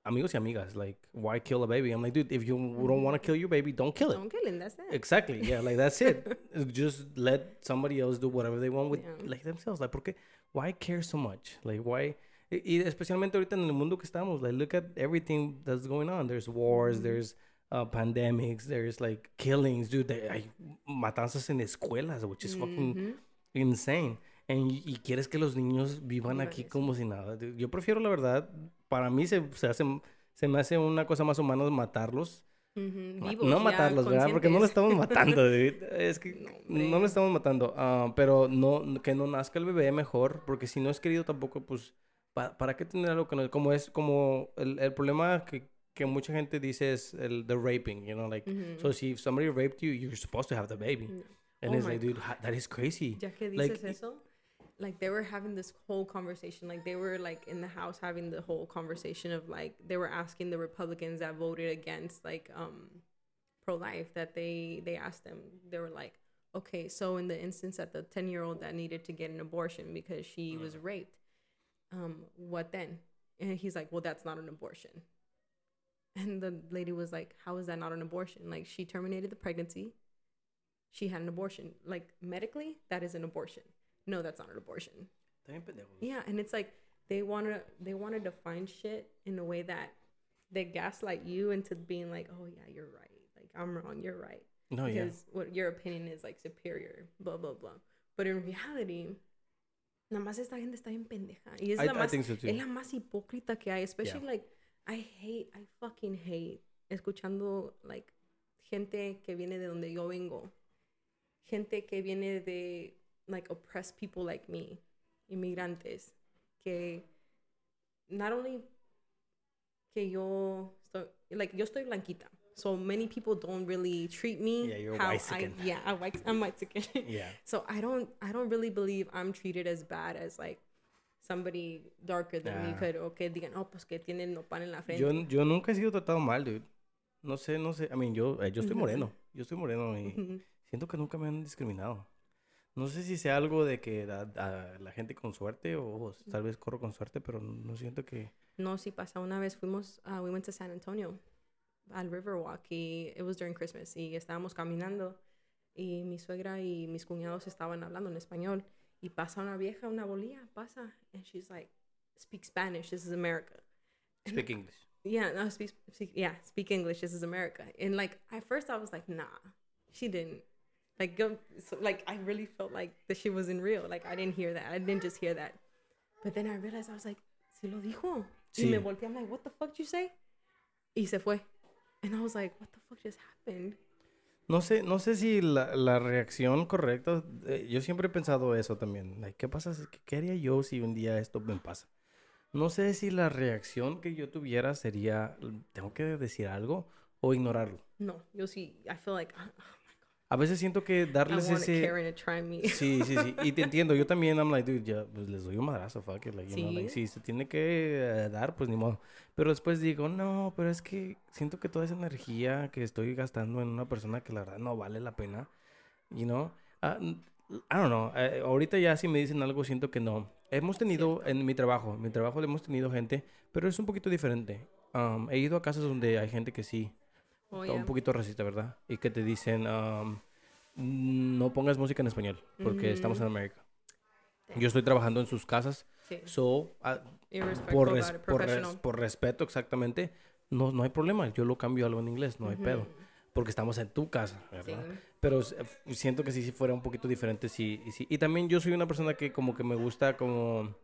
Speaker 1: amigos y amigas, like, why kill a baby? I'm like, dude, if you don't want to kill your baby, don't kill it.
Speaker 2: Don't kill him, that's it.
Speaker 1: Exactly. Yeah, like that's it. Just let somebody else do whatever they want with
Speaker 2: Yeah.
Speaker 1: like themselves. Like, porque why care so much? Like, why? Y especialmente ahorita en el mundo que estamos, like, look at everything that's going on. There's wars. There's uh, pandemics. There's like killings, dude. They, hay matanzas en escuelas, which is fucking insane. And, y quieres que los niños vivan aquí como si nada. Dude, Yo prefiero, la verdad, para mí se, se hace, se me hace una cosa más humana matarlos Ma-
Speaker 2: vivos,
Speaker 1: no matarlos, ¿verdad? Porque no lo estamos matando, dude. Es que
Speaker 2: No,
Speaker 1: no, lo estamos matando. ah, pero no, que no nazca el bebé mejor, porque si no es querido tampoco, pues, pa- ¿para qué tener algo que no Como es, como el, el problema que, que mucha gente dice es el the raping, you know, like,
Speaker 2: Ujú.
Speaker 1: so si somebody raped you, you're supposed to have the baby.
Speaker 2: No.
Speaker 1: And
Speaker 2: Oh
Speaker 1: it's like, dude, ha- that is crazy.
Speaker 2: Ya que
Speaker 1: Like,
Speaker 2: dices
Speaker 1: i-
Speaker 2: eso, like they were having this whole conversation. Like they were like in the house having the whole conversation of like they were asking the Republicans that voted against like um pro life that they they asked them. They were like, okay, so in the instance that the ten year old that needed to get an abortion because she was raped, um, what then? And he's like, well, that's not an abortion. And the lady was like, how is that not an abortion? Like she terminated the pregnancy she had an abortion. Like medically, that is an abortion. No, that's not an abortion.
Speaker 1: Está bien pendejo.
Speaker 2: Yeah, and it's like they wanna they wanna define shit in a way that they gaslight you into being like, oh yeah, you're right. Like I'm wrong, you're right.
Speaker 1: No, yeah.
Speaker 2: because what your opinion is like superior, blah blah blah. But in reality, nada más esta gente está bien pendeja. Y es
Speaker 1: I,
Speaker 2: la
Speaker 1: I
Speaker 2: más
Speaker 1: think so too.
Speaker 2: es la más hipócrita que hay, especially like I hate, I fucking hate escuchando like gente que viene de donde yo vengo, gente que viene de like oppressed people like me, inmigrantes, que not only que yo estoy, like yo estoy blanquita, so many people don't really treat me
Speaker 1: Yeah, you're
Speaker 2: how I
Speaker 1: white-skinned.
Speaker 2: yeah I'm white I'm white
Speaker 1: Yeah.
Speaker 2: so I don't I don't really believe I'm treated as bad as like somebody darker than me
Speaker 1: Ah.
Speaker 2: could o que digan, oh, pues que tienen nopal en la frente.
Speaker 1: Yo, yo nunca he sido tratado mal, dude. No sé, no sé. I mean, yo, eh, yo estoy moreno. Yo estoy moreno y siento que nunca me han discriminado. No sé si sea algo de que a, a la gente con suerte o tal vez corro con suerte, pero no siento que...
Speaker 2: No, sí pasa. Una vez fuimos, uh, we went to San Antonio al Riverwalk y it was during Christmas y estábamos caminando y mi suegra y mis cuñados estaban hablando en español y pasa una vieja, una bolilla, pasa and she's like, speak Spanish, this is America.
Speaker 1: Speak English.
Speaker 2: Yeah, no, speak, speak, yeah, speak English. This is America. And like at first, I was like, nah, she didn't. Like, go, so, like I really felt like that she wasn't real. Like I didn't hear that. I didn't just hear that. But then I realized I was like, sí lo dijo. Y
Speaker 1: Sí.
Speaker 2: me volteé. I'm like, what the fuck did you say? Y se fue. And I was like, what the fuck just happened?
Speaker 1: No sé, no sé si la, la reacción correcta... eh, yo siempre he pensado eso también. Like, ¿Qué pasa? si- ¿Qué haría yo si un día esto me pasa? No sé si la reacción que yo tuviera sería... ¿Tengo que decir algo o ignorarlo?
Speaker 2: No, yo sí. I feel like oh,
Speaker 1: A veces siento que
Speaker 2: I
Speaker 1: darles
Speaker 2: want
Speaker 1: ese...
Speaker 2: Karen to try me.
Speaker 1: Sí, sí, sí. Y te entiendo. Yo también, I'm like, dude, ya, pues les doy un madrazo, fuck it. Like, you know, like,
Speaker 2: Sí.
Speaker 1: si se tiene que eh, dar, pues ni modo. Pero después digo, no, pero es que siento que toda esa energía que estoy gastando en una persona que la verdad no vale la pena, you know. N- I don't know. eh, ahorita ya si me dicen algo, siento que no. Hemos tenido en mi trabajo, en mi trabajo hemos tenido gente, pero es un poquito diferente. Um, he ido a casas donde hay gente que sí,
Speaker 2: Oh, yeah.
Speaker 1: un poquito racista, ¿verdad? Y que te dicen, um, no pongas música en español, porque estamos en. América. Yo estoy trabajando en sus casas,
Speaker 2: Sí.
Speaker 1: so,
Speaker 2: Irrespectful
Speaker 1: por, res- por, res- por respeto exactamente, no, no hay problema. Yo lo cambio a algo en inglés, no hay pedo, porque estamos en tu casa,
Speaker 2: Sí.
Speaker 1: ¿verdad? Pero s- f- siento que sí, sí fuera un poquito diferente, sí, y sí. Y también yo soy una persona que como que me gusta como...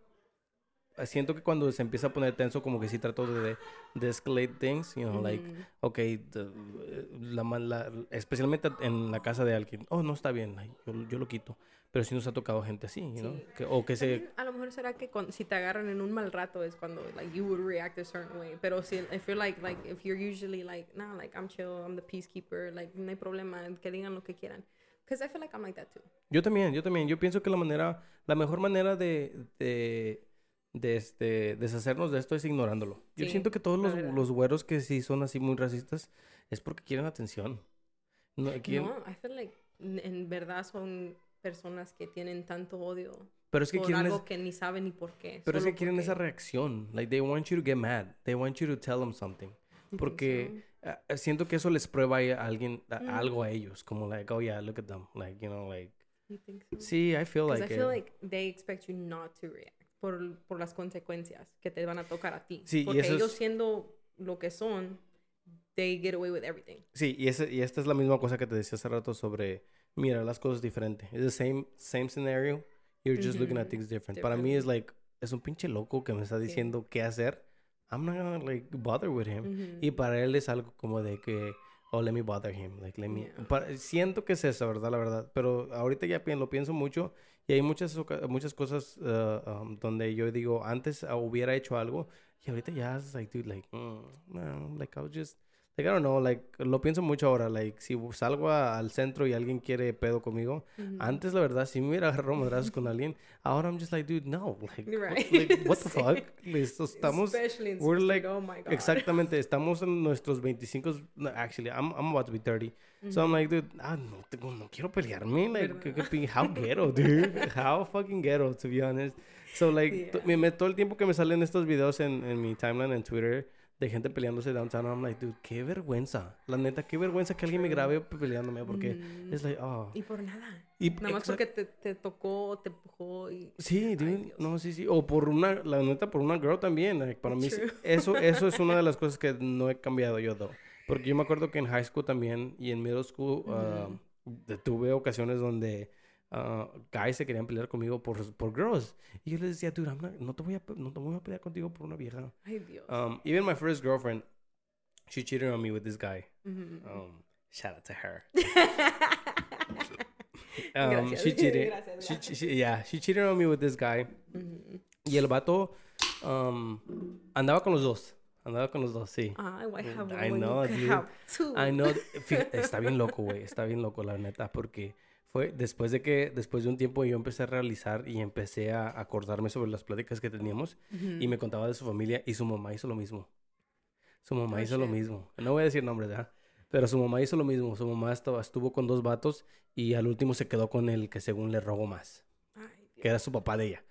Speaker 1: eh, Siento que cuando se empieza a poner tenso, como que sí trato de, de escalate things, you know, like,
Speaker 2: Ujú.
Speaker 1: ok, the- eh, la, la- especialmente en la casa de alguien, oh, no está bien, yo, yo lo quito. Pero sí nos ha tocado gente así, you know,
Speaker 2: Sí.
Speaker 1: que, o que se...
Speaker 2: También, a lo mejor será que cuando, si te agarran en un mal rato es cuando like you would react a certain way pero si if you're like like if you're usually like nah like I'm chill I'm the peacekeeper like no hay problema que digan lo que quieran because I feel like I'm like that too
Speaker 1: Yo también, yo también. Yo pienso que la manera, la mejor manera de, de, de este, deshacernos de esto es ignorándolo. Yo
Speaker 2: Sí,
Speaker 1: siento que todos los, los güeros que sí son así muy racistas es porque quieren atención. No, quieren-
Speaker 2: no I feel like en verdad son personas que tienen tanto odio
Speaker 1: pero es que
Speaker 2: por
Speaker 1: quieren,
Speaker 2: algo
Speaker 1: es-
Speaker 2: que ni saben ni por qué
Speaker 1: pero es que quieren
Speaker 2: porque-
Speaker 1: esa reacción. Like, they want you to get mad. They want you to tell them something. Porque ah, siento que eso les prueba a alguien, a-
Speaker 2: Mm.
Speaker 1: algo a ellos. Como, like, oh, yeah, look at them. Like, you know, like...
Speaker 2: You think so?
Speaker 1: Sí, I feel like...
Speaker 2: I feel
Speaker 1: eh,
Speaker 2: like they expect you not to react por, por las consecuencias que te van a tocar a ti.
Speaker 1: Sí, y
Speaker 2: Porque
Speaker 1: eso
Speaker 2: ellos
Speaker 1: es-
Speaker 2: siendo lo que son, they get away with everything.
Speaker 1: Sí, y, ese, y esta es la misma cosa que te decía hace rato sobre mirar las cosas diferente. Es the same, same scenario, you're just looking at things different. Para mí es like, es un pinche loco que me está
Speaker 2: Sí.
Speaker 1: diciendo qué hacer. I'm not gonna like bother with him.
Speaker 2: Ujú.
Speaker 1: Y para él es algo como de que, oh, let me bother him. Like, let me...
Speaker 2: Yeah.
Speaker 1: para- siento que es eso, ¿verdad? La verdad. Pero ahorita ya lo pienso mucho y hay muchas, muchas cosas uh, um, donde yo digo, antes uh, hubiera hecho algo y ahorita ya es like, dude, like, mm, no, like, I was just... Like, I don't know, like, lo pienso mucho ahora, like, si salgo a- al centro y alguien quiere pedo conmigo,
Speaker 2: Ujú.
Speaker 1: antes, la verdad, si me hubiera agarrado madrazos con alguien, ahora I'm just like, dude, no, like,
Speaker 2: You're
Speaker 1: what,
Speaker 2: right.
Speaker 1: like, what the
Speaker 2: Sí.
Speaker 1: fuck? Listo, estamos...
Speaker 2: Especially in
Speaker 1: we're like-
Speaker 2: oh my God.
Speaker 1: Exactamente, estamos en nuestros 25, no, actually, I'm, I'm about to be 30. So I'm like, dude, ah, no, tengo, no quiero pelearme. Like, ¿qué- how ghetto, dude. How fucking ghetto, to be honest. So, like,
Speaker 2: Yeah.
Speaker 1: me, me- todo el tiempo que me salen estos videos en, en mi timeline en Twitter de gente peleándose downtown. I'm like, dude, qué vergüenza. La neta, qué vergüenza que alguien me grabe peleándome porque
Speaker 2: Mm.
Speaker 1: es like, oh.
Speaker 2: Y por nada.
Speaker 1: Y,
Speaker 2: Nada más porque te, te tocó, te empujó y...
Speaker 1: Sí,
Speaker 2: Ay,
Speaker 1: dude,
Speaker 2: Dios.
Speaker 1: no, sí, sí. O por una, la neta, por una girl también. like, para mí,
Speaker 2: True.
Speaker 1: eso, eso es una de las cosas que no he cambiado yo, though. Porque yo me acuerdo que en high school también y en middle school ah, de- tuve ocasiones donde ah, guys se querían pelear conmigo por, por girls. Y yo les decía, dude, I'm not- no, te voy a, no te voy a pelear contigo por una vieja.
Speaker 2: Ay, Dios.
Speaker 1: Um, even my first girlfriend, she cheated on me with this guy.
Speaker 2: Ujú.
Speaker 1: Um, shout out to her. Um,
Speaker 2: Gracias.
Speaker 1: she cheated.
Speaker 2: Gracias,
Speaker 1: she-
Speaker 2: gracias.
Speaker 1: she- yeah, she cheated on me with this guy.
Speaker 2: Ujú.
Speaker 1: Y el vato um, andaba con los dos. Andaba con los dos, sí.
Speaker 2: Ay, why have
Speaker 1: I know, dude.
Speaker 2: have two?
Speaker 1: I know. Está bien loco, güey. Está bien loco, la neta. Porque fue después de que, después de un tiempo, yo empecé a realizar y empecé a acordarme sobre las pláticas que teníamos.
Speaker 2: Ujú.
Speaker 1: Y me contaba de su familia. Y su mamá hizo lo mismo. Su mamá
Speaker 2: Oh,
Speaker 1: hizo lo mismo. No voy a decir nombres, ¿verdad? Pero su mamá hizo lo mismo. Su mamá estaba, estuvo con dos vatos. Y al último se quedó con el que según le robó más.
Speaker 2: Ay,
Speaker 1: que era su papá de ella.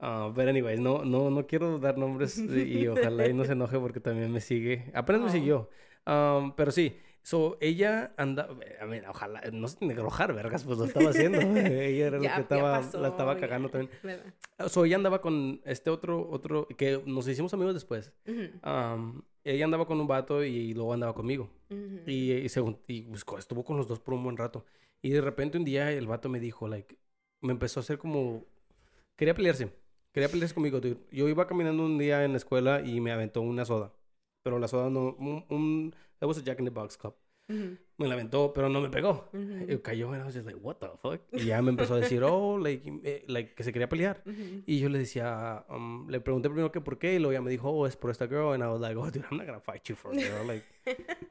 Speaker 1: Ah, pero anyways, no, no, no quiero dar nombres y, y ojalá y no se enoje porque también me sigue. Apenas me
Speaker 2: Oh.
Speaker 1: siguió. Um, pero sí, so ella anda, I mean, ojalá, no que enojar, vergas, pues lo estaba haciendo. ella era lo
Speaker 2: Ya-
Speaker 1: que
Speaker 2: ya
Speaker 1: estaba,
Speaker 2: pasó,
Speaker 1: la estaba
Speaker 2: ya,
Speaker 1: cagando también.
Speaker 2: ¿verdad?
Speaker 1: So ella andaba con este otro, otro, que nos hicimos amigos después.
Speaker 2: Ujú,
Speaker 1: Um, ella andaba con un vato y, luego andaba conmigo.
Speaker 2: ujú.
Speaker 1: Y, y, según- y buscó, estuvo con los dos por un buen rato. Y de repente un día el vato me dijo, like, me empezó a hacer como... Quería pelearse. Quería pelearse conmigo, dude. Yo iba caminando un día en la escuela y me aventó una soda. Pero la soda no... Un... un that was a Jack in the Box cup. Me la aventó, pero no me pegó. cayó y I was just like, what the fuck? Y ya me empezó a decir, oh, like, eh, like que se quería pelear. Y yo le decía, um, le pregunté primero que por qué, y luego ya me dijo, oh, es por esta girl. And I was like, oh, dude, I'm not gonna fight you for a girl. Like,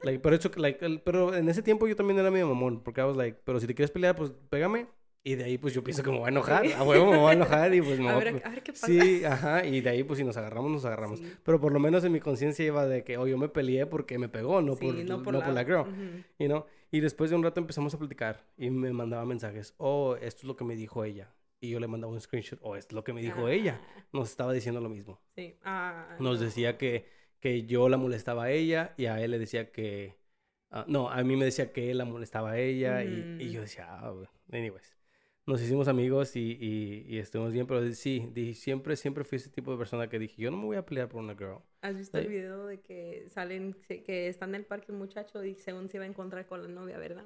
Speaker 1: like, pero, eso, like, el- pero en ese tiempo yo también era medio mamón, porque I was like, pero si te quieres pelear, pues pégame. Y de ahí, pues yo pienso que me voy a enojar. A huevo me voy a enojar y pues me
Speaker 2: A
Speaker 1: voy
Speaker 2: ver, a ver qué pasa.
Speaker 1: Sí, ajá. Y de ahí, pues si nos agarramos, nos agarramos.
Speaker 2: Sí.
Speaker 1: Pero por lo menos en mi conciencia iba de que, oh, yo me peleé porque me pegó, no,
Speaker 2: Sí,
Speaker 1: por, no por, la, girl.
Speaker 2: Ujú.
Speaker 1: You know? Y después de un rato empezamos a platicar y me mandaba mensajes. Oh, esto es lo que me dijo ella. Y yo le mandaba un screenshot. Oh, esto es lo que me dijo ella.
Speaker 2: Ah,
Speaker 1: Nos estaba diciendo lo mismo.
Speaker 2: Sí. Ah,
Speaker 1: Nos
Speaker 2: no.
Speaker 1: decía que, que yo la molestaba a ella y a él le decía que... ah, no, a mí me decía que él la molestaba a ella y, y yo decía, ah, anyways. Nos hicimos amigos y, y, y estuvimos bien, pero sí, dije, siempre, siempre fui ese tipo de persona que dije, yo no me voy a pelear por una girl.
Speaker 2: ¿Has visto el
Speaker 1: Sí.
Speaker 2: video de que salen, que está en el parque un muchacho y según se iba a encontrar con la novia, ¿verdad?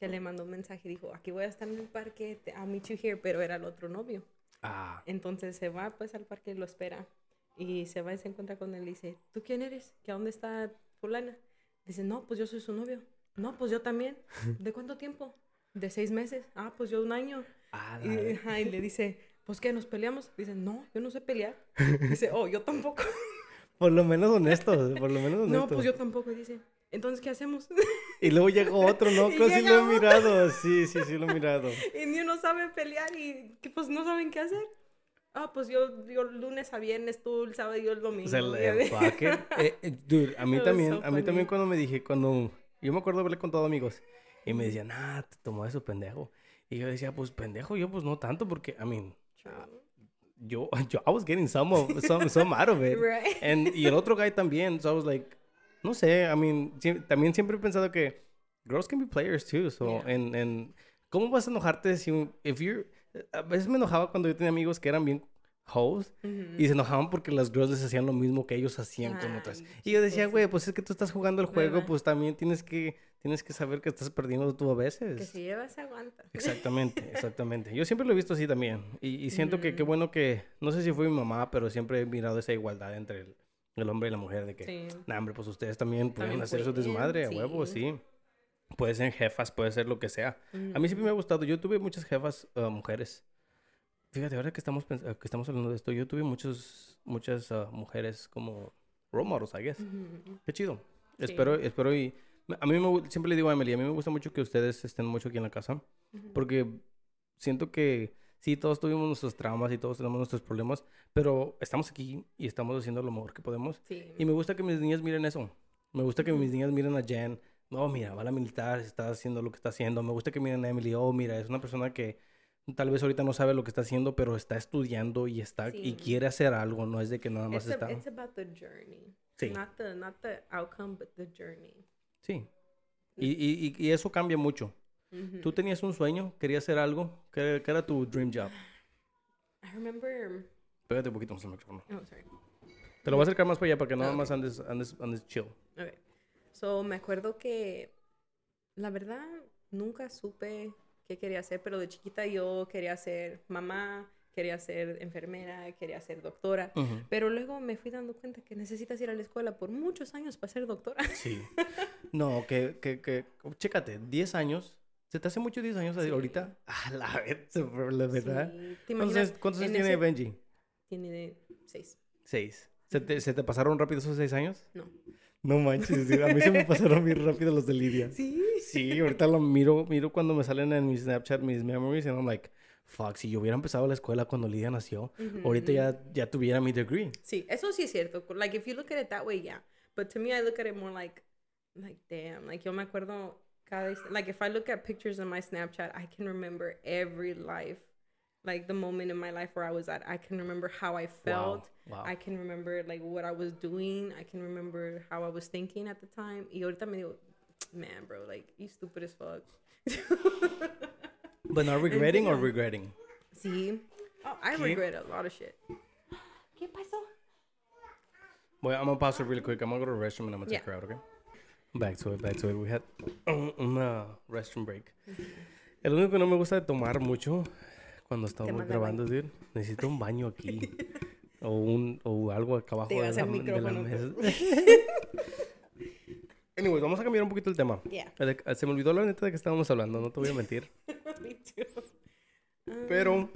Speaker 2: Que le mandó un mensaje y dijo, aquí voy a estar en el parque, I'll meet you here, pero era el otro novio.
Speaker 1: Ah,
Speaker 2: Entonces se va pues al parque y lo espera. Y se va y se encuentra con él y dice, ¿tú quién eres? ¿Que dónde está fulana? Dice, no, pues yo soy su novio. No, pues yo también. ¿De cuánto tiempo? De seis meses. Ah, pues yo un año.
Speaker 1: Ah,
Speaker 2: Y, ajá, y le dice, pues qué, ¿nos peleamos? Dice, no, yo no sé pelear. Dice, oh, yo tampoco.
Speaker 1: por lo menos honestos, por lo menos honestos.
Speaker 2: No, pues yo tampoco. Dice, entonces, ¿qué hacemos?
Speaker 1: Y luego llegó otro, ¿no? Creo sí lo he mirado. Sí, sí, sí lo he mirado.
Speaker 2: y ni uno sabe pelear y pues no saben qué hacer. Ah, pues yo, yo lunes a viernes, tú el sábado y yo el domingo.
Speaker 1: O sea, el, it. Eh, eh, dude, a mí también,
Speaker 2: so
Speaker 1: a mí también cuando me dije, cuando... Yo me acuerdo haberle contado amigos. Y me decían, ah, te tomó eso, pendejo. Y yo decía, pues, pendejo, yo pues no tanto porque, I mean, yo, yo, I was getting some, of, some, some out of it.
Speaker 2: Right.
Speaker 1: And, y el otro guy también, so I was like, no sé, I mean, sie- también siempre he pensado que girls can be players too, so,
Speaker 2: Yeah.
Speaker 1: and, and, ¿cómo vas a enojarte si, if you're, a veces me enojaba cuando yo tenía amigos que eran bien hoes
Speaker 2: Ujú.
Speaker 1: y se enojaban porque las girls les hacían lo mismo que ellos hacían con otras. Y yo decía,
Speaker 2: chistoso.
Speaker 1: güey, pues es que tú estás jugando el juego,
Speaker 2: ¿Verdad?
Speaker 1: pues también tienes que, tienes que saber que estás perdiendo tú a
Speaker 2: Que
Speaker 1: veces.
Speaker 2: se lleva, se aguanta.
Speaker 1: Exactamente, exactamente. Yo siempre lo he visto así también. Y, y siento que qué bueno que, no sé si fue mi mamá, pero siempre he mirado esa igualdad entre el, el hombre y la mujer, de que,
Speaker 2: Sí.
Speaker 1: nah, hombre, pues ustedes también pueden
Speaker 2: También
Speaker 1: hacer su
Speaker 2: pueden,
Speaker 1: desmadre, a
Speaker 2: sí.
Speaker 1: huevo, sí. Puede ser jefas, puede ser lo que sea. A mí siempre me ha gustado. Yo tuve muchas jefas uh, mujeres. Fíjate, ahora que estamos, que estamos hablando de esto, yo tuve muchos, muchas uh, mujeres como role models, I guess. Qué chido.
Speaker 2: Sí.
Speaker 1: Espero, espero y... A mí me, siempre le digo a Emily, a mí me gusta mucho que ustedes estén mucho aquí en la casa. Porque siento que sí, todos tuvimos nuestros traumas y todos tenemos nuestros problemas, pero estamos aquí y estamos haciendo lo mejor que podemos.
Speaker 2: Sí.
Speaker 1: Y me gusta que mis niñas miren eso. Me gusta que mis niñas miren a Jen. No, mira, va a la militar, está haciendo lo que está haciendo. Me gusta que miren a Emily. Oh, mira, es una persona que tal vez ahorita no sabe lo que está haciendo, pero está estudiando y está y quiere hacer algo. No es de que nada más
Speaker 2: It's, a-
Speaker 1: está.
Speaker 2: it's about the journey.
Speaker 1: Sí.
Speaker 2: Not the not the outcome, but the journey.
Speaker 1: Sí. Y, y, y- y eso cambia mucho.
Speaker 2: Mhm.
Speaker 1: Tú tenías un sueño, querías hacer algo, ¿qué, qué era tu dream job?
Speaker 2: I remember.
Speaker 1: Pégate un poquito más al micrófono.
Speaker 2: Oh, sorry.
Speaker 1: Te lo voy a acercar más para allá para que nada
Speaker 2: Ah,
Speaker 1: más andes, andes, andes chill.
Speaker 2: Okay. So me acuerdo que la verdad nunca supe qué quería hacer, pero de chiquita yo quería ser mamá, quería ser enfermera, quería ser doctora.
Speaker 1: Ujú.
Speaker 2: Pero luego me fui dando cuenta que necesitas ir a la escuela por muchos años para ser doctora.
Speaker 1: Sí. No, que, que, que, chécate, 10 años. ¿Se te hace mucho 10 años
Speaker 2: Sí.
Speaker 1: ahorita? A la vez, la verdad.
Speaker 2: Sí. ¿Te
Speaker 1: ¿Cuántos años,
Speaker 2: en
Speaker 1: tiene
Speaker 2: ese-
Speaker 1: Benji?
Speaker 2: Tiene de seis.
Speaker 1: Seis. ¿Se te, ¿Se te pasaron rápido esos seis años?
Speaker 2: No.
Speaker 1: No manches, a mí se me pasaron bien rápido los de Lidia.
Speaker 2: Sí.
Speaker 1: Sí, ahorita lo miro, miro cuando me salen en mi Snapchat mis memories and I'm like, fuck, si yo hubiera empezado la escuela cuando Lidia nació, ahorita ya, ya tuviera mi degree.
Speaker 2: Sí, eso sí es cierto. Like, if you look at it that way, yeah. But to me, I look at it more like, like, damn. Like, yo me acuerdo cada... Like, if I look at pictures on my Snapchat, I can remember every life. Like, the moment in my life where I was at. I can remember how I felt.
Speaker 1: Wow.
Speaker 2: I can remember, like, what I was doing. I can remember how I was thinking at the time. Y ahorita me digo, man, bro, like, you stupid as fuck.
Speaker 1: But not regretting or regretting?
Speaker 2: See, Oh, I
Speaker 1: ¿Qué?
Speaker 2: regret a lot of shit. ¿Qué pasó?
Speaker 1: Boy, I'm gonna pause it really quick. I'm gonna go to the restroom and I'm gonna take
Speaker 2: Yeah.
Speaker 1: her out, okay? Back to it, back to it. We had un- una restroom break. Mm-hmm. El único que no me gusta de tomar mucho cuando estamos
Speaker 2: manda
Speaker 1: grabando, dude, necesito un baño aquí. o, un, o algo acá abajo de la, de la
Speaker 2: micrófono,
Speaker 1: mesa. Anyways, vamos a cambiar un poquito el tema.
Speaker 2: Yeah.
Speaker 1: Se me olvidó la neta de que estábamos hablando, no te voy a mentir.
Speaker 2: Me too.
Speaker 1: Pero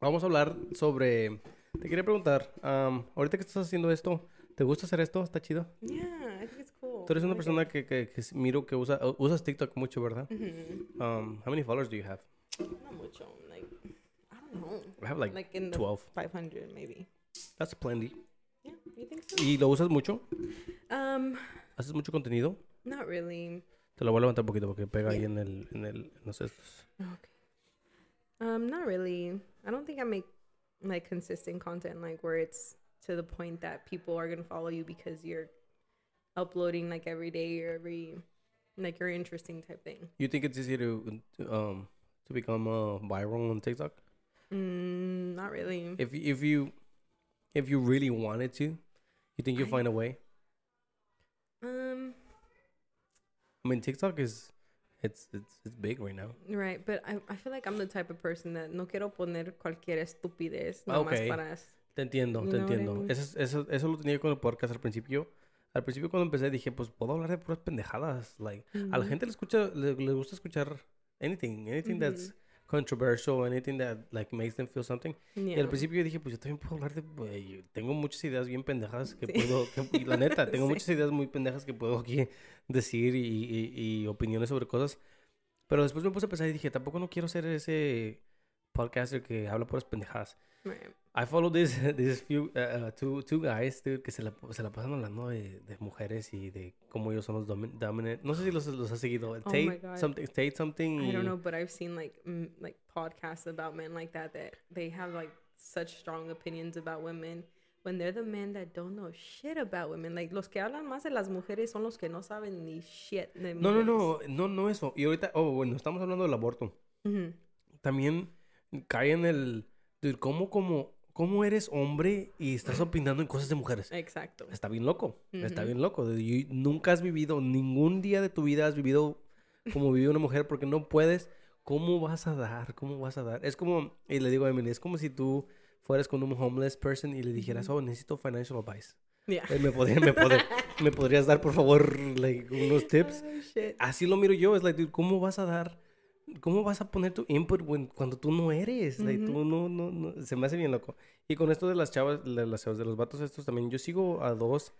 Speaker 1: vamos a hablar sobre... Te quería preguntar, am, ahorita que estás haciendo esto, ¿te gusta hacer esto? ¿Está chido?
Speaker 2: Yeah, I think it's cool.
Speaker 1: Tú eres una persona que, que, que miro que usa, usas TikTok mucho, ¿verdad?
Speaker 2: Mhm.
Speaker 1: Um, how many followers do you have?
Speaker 2: Not mucho. Like, I don't know.
Speaker 1: I have like,
Speaker 2: Like in the
Speaker 1: 12.
Speaker 2: 500 maybe.
Speaker 1: that's plenty.
Speaker 2: Yeah, you think so?
Speaker 1: ¿Y lo usas mucho?
Speaker 2: Um,
Speaker 1: ¿Haces mucho contenido?
Speaker 2: not really.
Speaker 1: Te lo voy a levantar un poquito porque pega ahí en el, en el, en los estos.
Speaker 2: Okay. Um, not really. I don't think I make like consistent content like where it's to the point that people are gonna follow you because you're uploading like every day or every like you're interesting type thing.
Speaker 1: You think it's easy to, to, um, to become uh, viral on TikTok?
Speaker 2: Mm, not really.
Speaker 1: If, if you, if you really wanted to, you think you'll
Speaker 2: I-
Speaker 1: find a way?
Speaker 2: Um,
Speaker 1: I mean, TikTok is, it's, it's, it's big right now.
Speaker 2: right, but I, I feel like I'm the type of person that no quiero poner cualquier estupidez
Speaker 1: Ah,
Speaker 2: nomás
Speaker 1: ok.
Speaker 2: para
Speaker 1: Te entiendo,
Speaker 2: You
Speaker 1: te
Speaker 2: know what I
Speaker 1: entiendo.
Speaker 2: mean?
Speaker 1: Eso, es- eso, eso lo tenía con el podcast al principio. Al principio cuando empecé dije, pues puedo hablar de puras pendejadas. Like, a la
Speaker 2: Mhm.
Speaker 1: gente le escucha, le, le gusta escuchar anything, anything that's controversial, anything that like makes them feel something. Y
Speaker 2: Yeah.
Speaker 1: al principio yo dije, pues yo también puedo hablar de, tengo muchas ideas bien pendejas que
Speaker 2: Sí.
Speaker 1: puedo, que- y la neta, tengo
Speaker 2: Sí.
Speaker 1: muchas ideas muy pendejas que puedo aquí decir y, y, y opiniones sobre cosas. Pero después me puse a pensar y dije, tampoco no quiero ser ese podcaster que habla puras pendejadas.
Speaker 2: Right.
Speaker 1: I follow this, this few, uh, uh, two, two guys, dude, que se la, se la pasan hablando de, de mujeres y de cómo ellos son los domin- dominant. No sé si los, los has seguido.
Speaker 2: Oh
Speaker 1: Tate,
Speaker 2: my God.
Speaker 1: something, Tate something.
Speaker 2: I don't know, but I've seen like like podcasts about men like that that they have like such strong opinions about women when they're the men that don't know shit about women. Like los que hablan más de las mujeres son los que no saben ni shit de
Speaker 1: No, no,
Speaker 2: mujeres.
Speaker 1: no, no, no eso. Y ahorita, oh, bueno, estamos hablando del aborto. También cae en el, dude, ¿cómo, como, cómo eres hombre y estás opinando en cosas de mujeres?
Speaker 2: Exacto.
Speaker 1: Está bien loco, está
Speaker 2: Ujú.
Speaker 1: bien loco. Y nunca has vivido, ningún día de tu vida has vivido como vive una mujer porque no puedes. ¿Cómo vas a dar? ¿Cómo vas a dar? Es como, y le digo a Emily, es como si tú fueras con un homeless person y le dijeras, oh, necesito financial advice.
Speaker 2: Yeah.
Speaker 1: ¿Me, podría- me, podría- ¿Me podrías dar, por favor, like, unos tips?
Speaker 2: Oh.
Speaker 1: Así lo miro yo, es like, dude, ¿cómo vas a dar? ¿Cómo vas a poner tu input when- cuando tú no eres? Like, tú no, no, no, se me hace bien loco. Y con esto de las chavas, de las chavas, de los vatos estos también, yo sigo a dos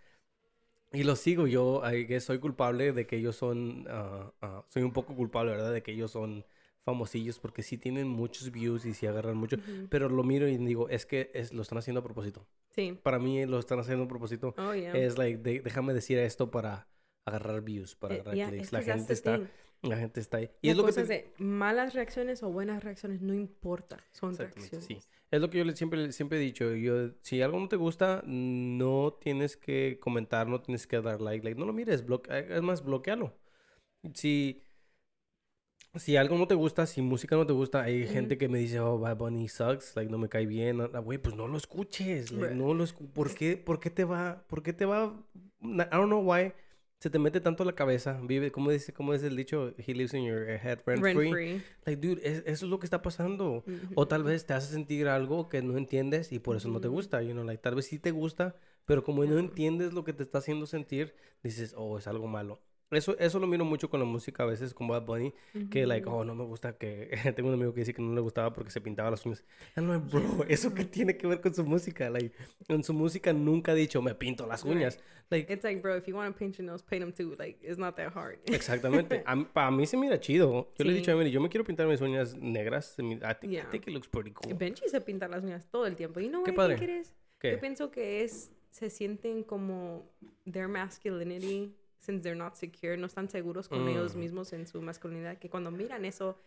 Speaker 1: y los sigo. Yo guess, soy culpable de que ellos son, ah, ah, soy un poco culpable, ¿verdad? De que ellos son famosillos porque sí tienen muchos views y sí agarran mucho.
Speaker 2: Ujú.
Speaker 1: Pero lo miro y digo, es que es, lo están haciendo a propósito.
Speaker 2: Sí.
Speaker 1: Para mí lo están haciendo a propósito.
Speaker 2: Oh yeah.
Speaker 1: Es like, de- déjame decir esto para agarrar views, para
Speaker 2: Eh,
Speaker 1: agarrar
Speaker 2: yeah,
Speaker 1: clics. La
Speaker 2: que
Speaker 1: gente está,
Speaker 2: thing.
Speaker 1: La gente está ahí. Y
Speaker 2: La
Speaker 1: es lo que te-
Speaker 2: es de malas reacciones o buenas reacciones, no importa. Son
Speaker 1: Exactamente, sí.
Speaker 2: reacciones.
Speaker 1: Es lo que yo le siempre, siempre he dicho. Yo, si algo no te gusta, no tienes que comentar, no tienes que dar like. like no lo mires, bloque, es más, bloquealo. Si, si algo no te gusta, si música no te gusta, hay
Speaker 2: Ujú.
Speaker 1: gente que me dice, oh, Bad Bunny sucks, like, no me cae bien. Ah, Güey, pues no lo escuches. like, no lo escu- ¿Por qué, ¿Por qué te va? ¿Por qué te va? I don't know why. Se te mete tanto la cabeza. Vive, ¿cómo dice, cómo es el dicho? He lives in your head rent,
Speaker 2: Rent
Speaker 1: free.
Speaker 2: free.
Speaker 1: Like, dude, es- eso es lo que está pasando. O tal vez te hace sentir algo que no entiendes y por eso no te gusta, you know, like, tal vez sí te gusta, pero como no entiendes lo que te está haciendo sentir, dices, oh, es algo malo. Eso, eso lo miro mucho con la música a veces, con Bad Bunny, que, like, oh, no me gusta que... Tengo un amigo que dice que no le gustaba porque se pintaba las uñas. I'm like, bro, ¿eso qué tiene que ver con su música? Like, en su música nunca ha dicho, me pinto las uñas. Like,
Speaker 2: It's like, bro, if you want to paint your nails, paint them too. Like, it's not that hard.
Speaker 1: exactamente. Para mí se mira chido. Yo le he dicho a
Speaker 2: Sí.
Speaker 1: Emily, yo me quiero pintar mis uñas negras. I think, I
Speaker 2: Yeah.
Speaker 1: think it looks pretty cool.
Speaker 2: Benji se pinta las uñas todo el tiempo. You know
Speaker 1: Qué
Speaker 2: I think
Speaker 1: padre.
Speaker 2: it is?
Speaker 1: ¿Qué?
Speaker 2: Yo pienso que es, se sienten como their masculinity, since they're not secure, no están seguros con ellos
Speaker 1: Mm.
Speaker 2: mismos en su masculinidad, que cuando miran eso,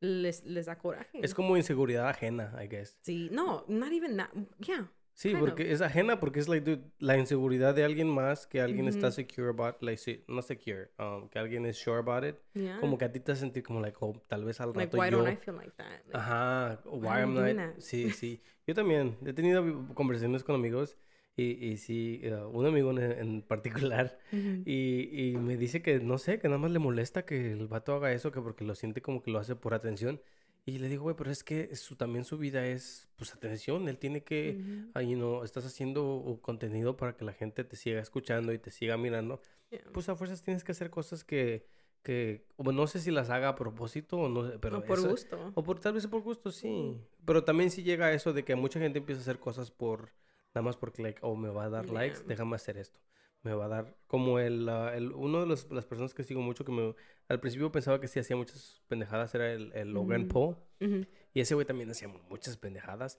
Speaker 2: les, les da coraje.
Speaker 1: Es como inseguridad ajena, I guess.
Speaker 2: Sí, no, not even that. Yeah.
Speaker 1: Sí,
Speaker 2: Kind of.
Speaker 1: porque es ajena, porque es like, dude, la inseguridad de alguien más, que alguien está
Speaker 2: Ujú.
Speaker 1: secure about, like, sí, no secure, um, que alguien es sure about it,
Speaker 2: Yeah.
Speaker 1: como que a ti te sentir como, like, oh, tal vez al
Speaker 2: like,
Speaker 1: rato
Speaker 2: why
Speaker 1: yo,
Speaker 2: don't I feel like that? Like,
Speaker 1: ajá, why
Speaker 2: am I
Speaker 1: am
Speaker 2: doing
Speaker 1: I,
Speaker 2: that?
Speaker 1: sí, sí, yo también, he tenido conversaciones con amigos, y, y sí, uh, un amigo en, en particular,
Speaker 2: ujú.
Speaker 1: y, y me dice que, no sé, que nada más le molesta que el vato haga eso, que porque lo siente como que lo hace por atención, y le digo, güey, pero es que su, también su vida es, pues, atención, él tiene que
Speaker 2: Ujú.
Speaker 1: ahí no estás haciendo uh, contenido para que la gente te siga escuchando y te siga mirando,
Speaker 2: Yeah.
Speaker 1: pues a fuerzas tienes que hacer cosas que, que o no sé si las haga a propósito o no pero
Speaker 2: no por
Speaker 1: eso-
Speaker 2: gusto.
Speaker 1: o por tal vez por gusto, sí. Pero también sí llega a eso de que mucha gente empieza a hacer cosas por nada más porque like, oh, me va a dar likes,
Speaker 2: Yeah.
Speaker 1: déjame hacer esto. Me va a dar como el, ah, el uno de los- las personas que sigo mucho que me al principio pensaba que sí hacía muchas pendejadas era el, el Logan
Speaker 2: Ujú.
Speaker 1: Paul
Speaker 2: Ujú.
Speaker 1: y ese güey también hacía muchas pendejadas.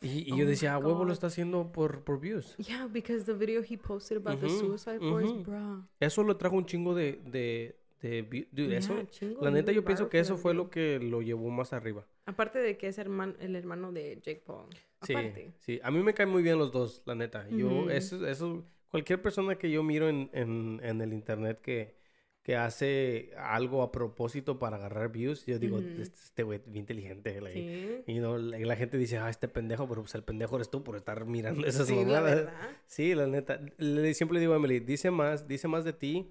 Speaker 1: Y, y
Speaker 2: Oh
Speaker 1: yo decía, a huevo lo está haciendo por, por views.
Speaker 2: Yeah, because the video he posted about the
Speaker 1: Ujú,
Speaker 2: suicide force,
Speaker 1: ujú.
Speaker 2: bro.
Speaker 1: Eso lo trajo un chingo de, de, de dude, eso,
Speaker 2: Yeah, chingo
Speaker 1: la neta yo pienso que eso fue lo que lo llevó más arriba.
Speaker 2: Aparte de que es herman- el hermano de Jake Paul.
Speaker 1: Sí,
Speaker 2: Aparte.
Speaker 1: sí. A mí me caen muy bien los dos, la neta. Yo, eso, eso, cualquier persona que yo miro en, en, en el internet que, que hace algo a propósito para agarrar views, yo digo, este este güey es bien inteligente. like,
Speaker 2: Sí.
Speaker 1: Y no, la, la gente dice, ah, este pendejo, pero pues el pendejo eres tú por estar mirando esas
Speaker 2: Sí, la
Speaker 1: mamadas.
Speaker 2: verdad.
Speaker 1: Sí, la neta. Le, siempre le digo a Emily, dice más, dice más de ti,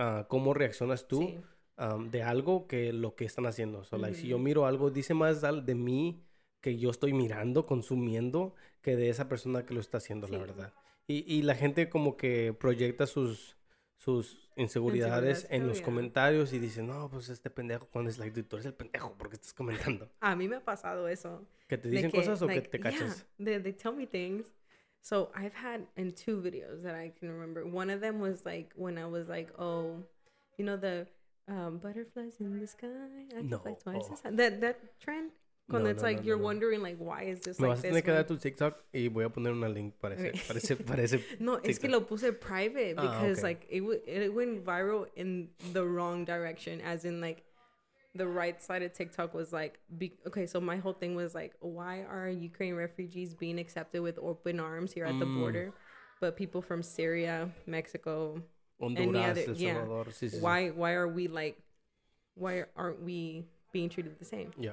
Speaker 1: ah, cómo reaccionas tú
Speaker 2: Sí.
Speaker 1: um, de algo que lo que están haciendo. So, like, si yo miro algo, dice más de mí que yo estoy mirando, consumiendo, que de esa persona que lo está haciendo, la
Speaker 2: Sí.
Speaker 1: verdad. Y, y la gente como que proyecta sus, sus inseguridades en los
Speaker 2: yeah.
Speaker 1: comentarios y dice, no, pues este pendejo, cuando es like, tú eres el pendejo, ¿por qué estás comentando?
Speaker 2: A mí me ha pasado eso.
Speaker 1: ¿Que te dicen
Speaker 2: que,
Speaker 1: cosas o
Speaker 2: like,
Speaker 1: que te
Speaker 2: yeah,
Speaker 1: cachas?
Speaker 2: they, they tell me things. So I've had in two videos that I can remember. One of them was like when I was like, oh, you know the um, butterflies in the sky. I
Speaker 1: No.
Speaker 2: fly twice high. That that trend. When
Speaker 1: No,
Speaker 2: it's
Speaker 1: no,
Speaker 2: like
Speaker 1: no,
Speaker 2: you're wondering like why is this
Speaker 1: Me
Speaker 2: like
Speaker 1: vas a tener que dar tu TikTok y voy a poner una link para ese,
Speaker 2: Ok.
Speaker 1: para ese, para ese
Speaker 2: No, es que lo puse private
Speaker 1: Ah,
Speaker 2: because
Speaker 1: okay.
Speaker 2: like it, w- it went viral in the wrong direction, as in like the right side of TikTok was like, be- okay, so my whole thing was like, why are Ukraine refugees being accepted with open arms here at the
Speaker 1: Mm.
Speaker 2: border, but people from Syria, Mexico,
Speaker 1: Honduras,
Speaker 2: other-
Speaker 1: El
Speaker 2: yeah.
Speaker 1: Salvador, sí, sí.
Speaker 2: why why are we like, why aren't we being treated the same?
Speaker 1: Yeah.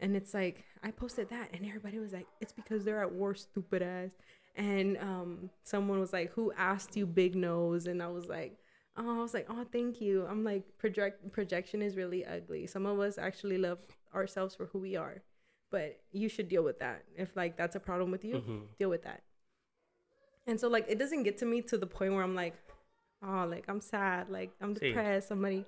Speaker 2: And it's like I posted that, and everybody was like, "It's because they're at war, stupid ass." And um, someone was like, "Who asked you, big nose?" And I was like, "Oh, I was like, oh, thank you." I'm like, project projection is really ugly. Some of us actually love ourselves for who we are, but you should deal with that. If like that's a problem with you,
Speaker 1: Ujú.
Speaker 2: deal with that. And so like it doesn't get to me to the point where I'm like, oh, like I'm sad, like I'm
Speaker 1: Sí.
Speaker 2: depressed. Somebody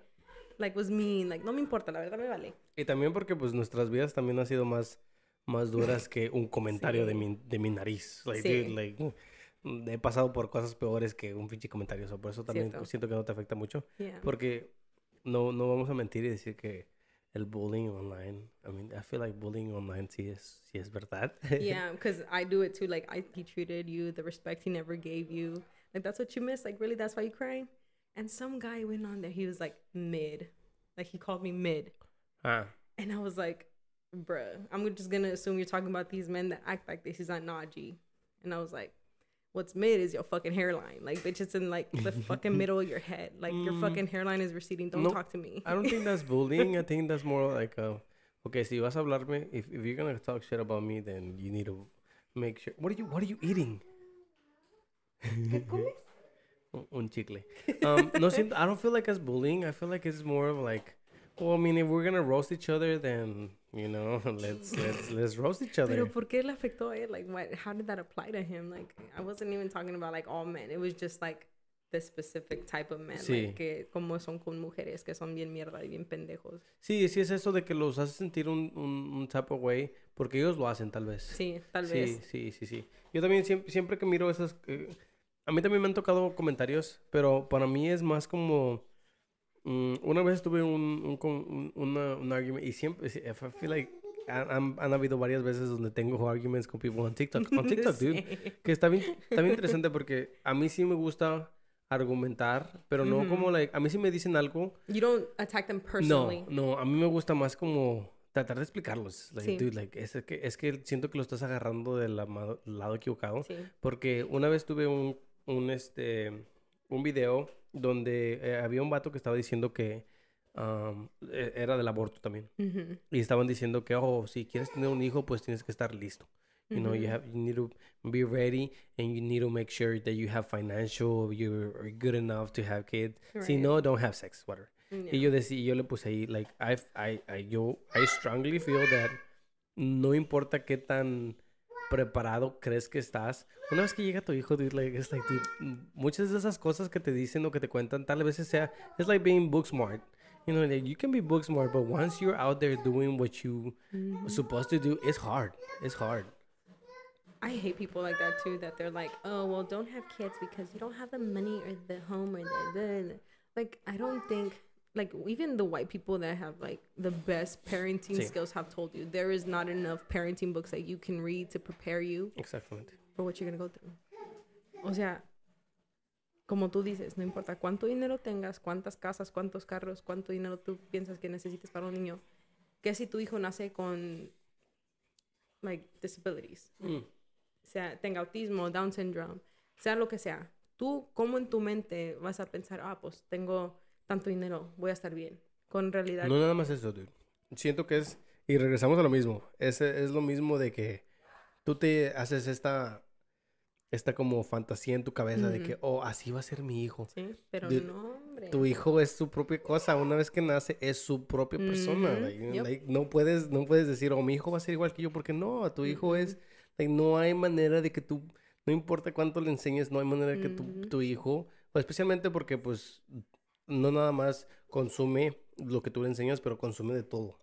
Speaker 2: like was mean. Like no me importa, la verdad me vale.
Speaker 1: Y también porque pues nuestras vidas también han sido más, más duras que un comentario de, mi, de mi nariz. Like,
Speaker 2: Sí.
Speaker 1: dude, like, mm, he pasado por cosas peores que un pinche comentario. so, por eso también
Speaker 2: Cierto.
Speaker 1: siento que no te afecta mucho.
Speaker 2: Yeah.
Speaker 1: Porque no, no vamos a mentir y decir que el bullying online, I mean, I feel like bullying online sí es, sí es verdad.
Speaker 2: yeah, because I do it too. Like I, he treated you the respect he never gave you. Like that's what you miss. Like really, that's why you're crying. And some guy went on there. He was like mid, like he called me mid,
Speaker 1: ah,
Speaker 2: and I was like, bruh, I'm just gonna assume you're talking about these men that act like this. He's not Najee. And I was like, what's mid is your fucking hairline. Like, bitch, it's in like the fucking middle of your head. Like, your
Speaker 1: Mm.
Speaker 2: fucking hairline is receding. Don't
Speaker 1: No,
Speaker 2: talk to me.
Speaker 1: I don't think that's bullying. I think that's more like, uh, okay, si vas a hablarme, if, if you're gonna talk shit about me, then you need to make sure. What are you What are you eating? Un- Un chicle. Um, no, I don't feel like it's bullying. I feel like it's more of like, well, I mean, if we're gonna roast each other, then you know, let's let's let's roast each other.
Speaker 2: Pero ¿por qué le afectó a él? Like, what? How did that apply to him? Like, I wasn't even talking about like all men. It was just like the specific type of men.
Speaker 1: Sí.
Speaker 2: Like, que como son con mujeres que son bien mierda y bien pendejos.
Speaker 1: Sí, sí es eso de que los hace sentir un, un, un type of way, porque ellos lo hacen tal vez.
Speaker 2: Sí, tal
Speaker 1: Sí,
Speaker 2: vez.
Speaker 1: sí, sí, sí. Yo también siempre, siempre que miro esas... eh, a mí también me han tocado comentarios, pero para mí es más como... mm, una vez tuve un, un, un, una- un argument y siempre... I feel like han, han- han habido varias veces donde tengo arguments con people on TikTok. On TikTok, dude.
Speaker 2: Sí.
Speaker 1: Que está bien, está bien interesante porque a mí sí me gusta argumentar, pero no
Speaker 2: Ujú.
Speaker 1: como... Like, a mí sí me dicen algo...
Speaker 2: You don't attack them
Speaker 1: No,
Speaker 2: personally.
Speaker 1: no, a mí me gusta más como tratar de explicarlos. Like,
Speaker 2: Sí.
Speaker 1: dude, like, es que, es que siento que lo estás agarrando del lado equivocado.
Speaker 2: Sí.
Speaker 1: Porque una vez tuve un, un, este, un video donde eh, había un vato que estaba diciendo que um, e- era del aborto también. Y estaban diciendo que, oh, si quieres tener un hijo, pues tienes que estar listo. You know, you have you need to be ready and you need to make sure that you have financial, you're good enough to have kids. Si
Speaker 2: Right.
Speaker 1: no, don't have sex, whatever. Y yo decía, yo le puse ahí, like, I, I, I, yo, I strongly feel that no importa qué tan preparado crees que estás, una vez que llega tu hijo, dude, like, it's like, dude, muchas de esas cosas que te dicen o que te cuentan, tal vez sea, it's like being book smart. You know, like, you can be book smart, but once you're out there doing what you
Speaker 2: Mhm.
Speaker 1: supposed to do, it's hard. It's hard.
Speaker 2: I hate people like that too. That they're like, oh well, don't have kids because you don't have the money or the home or the, the like. I don't think like even the white people that have like the best parenting
Speaker 1: Sí.
Speaker 2: skills have told you there is not enough parenting books that you can read to prepare you
Speaker 1: Exactamente.
Speaker 2: for what you're gonna go through. O sea, como tú dices, no importa cuánto dinero tengas, cuántas casas, cuántos carros, cuánto dinero tú piensas que necesites para un niño, que si tu hijo nace con like disabilities,
Speaker 1: Mm.
Speaker 2: sea tenga autismo, Down syndrome, sea lo que sea, tú cómo en tu mente vas a pensar, ah, pues tengo tanto dinero, voy a estar bien. Con realidad,
Speaker 1: No nada más eso, dude. Siento que es, y regresamos a lo mismo, es, es lo mismo de que tú te haces esta, esta como fantasía en tu cabeza de
Speaker 2: Ujú.
Speaker 1: que, oh, así va a ser mi hijo.
Speaker 2: sí, pero
Speaker 1: Dude,
Speaker 2: no, hombre.
Speaker 1: Tu hijo es su propia cosa, una vez que nace es su propia persona.
Speaker 2: Ujú,
Speaker 1: like,
Speaker 2: yep.
Speaker 1: like, no puedes, no puedes decir, oh, mi hijo va a ser igual que yo, porque no, tu hijo es, like, no hay manera de que tú, no importa cuánto le enseñes, no hay manera de que tu, tu hijo, especialmente porque pues no nada más consume lo que tú le enseñas, pero consume de todo.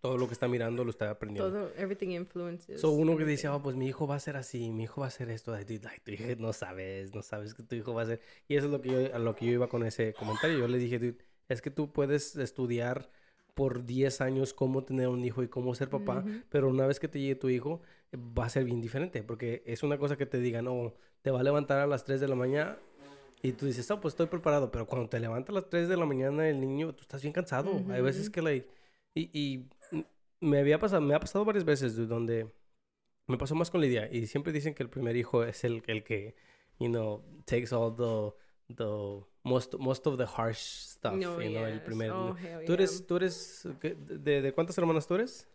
Speaker 1: Todo lo que está mirando lo está aprendiendo.
Speaker 2: Todo, everything influences.
Speaker 1: So, uno que dice, oh, pues mi hijo va a ser así, mi hijo va a hacer esto. Dude, like, tu hijo no sabes, no sabes que tu hijo va a ser. Y eso es lo que yo, a lo que yo iba con ese comentario. Yo le dije, dude, es que tú puedes estudiar por 10 años cómo tener un hijo y cómo ser papá, pero una vez que te llegue tu hijo, va a ser bien diferente, porque es una cosa que te digan, no, te va a levantar a las 3 de la mañana. Y tú dices, oh, pues estoy preparado. Pero cuando te levanta a las 3 de la mañana el niño, tú estás bien cansado. Hay veces que, like, y, y me había pasado, me ha pasado varias veces dude, donde me pasó más con Lidia y siempre dicen que el primer hijo es el, el que, you know, takes all the, the most, most of the harsh stuff,
Speaker 2: No,
Speaker 1: you know, el
Speaker 2: yes.
Speaker 1: primer.
Speaker 2: Oh,
Speaker 1: ¿Tú
Speaker 2: yeah.
Speaker 1: eres, tú eres, ¿qué- de, de cuántas hermanas tú eres?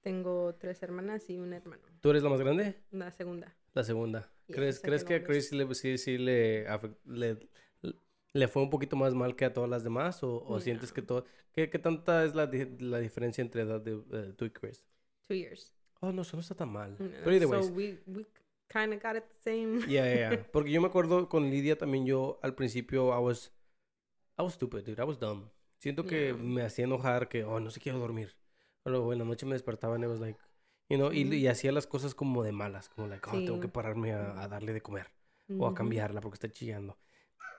Speaker 2: Tengo tres hermanas y un hermano.
Speaker 1: ¿Tú eres la más grande?
Speaker 2: La segunda.
Speaker 1: La segunda. ¿Crees, ¿crees que a. Chris le, sí, sí le, le, le fue un poquito más mal que a todas las demás? ¿O, o sientes
Speaker 2: No.
Speaker 1: que todo... ¿Qué, qué tanta es la, la diferencia entre edad de eh, tú y Chris?
Speaker 2: Two years.
Speaker 1: Oh, no, eso no está tan mal.
Speaker 2: No,
Speaker 1: Pero either
Speaker 2: so we, we kind of got it the same.
Speaker 1: Yeah, yeah, yeah. Porque yo me acuerdo con Lidia también yo al principio I was I was stupid, dude. I was dumb. Siento que
Speaker 2: Yeah.
Speaker 1: me hacía enojar que oh, no sé quiero dormir. Luego en la noche me despertaba y I was like, you know, y, y hacía las cosas como de malas, como like, oh, tengo que
Speaker 2: Sí.
Speaker 1: pararme a, a darle de comer o a cambiarla porque está chillando.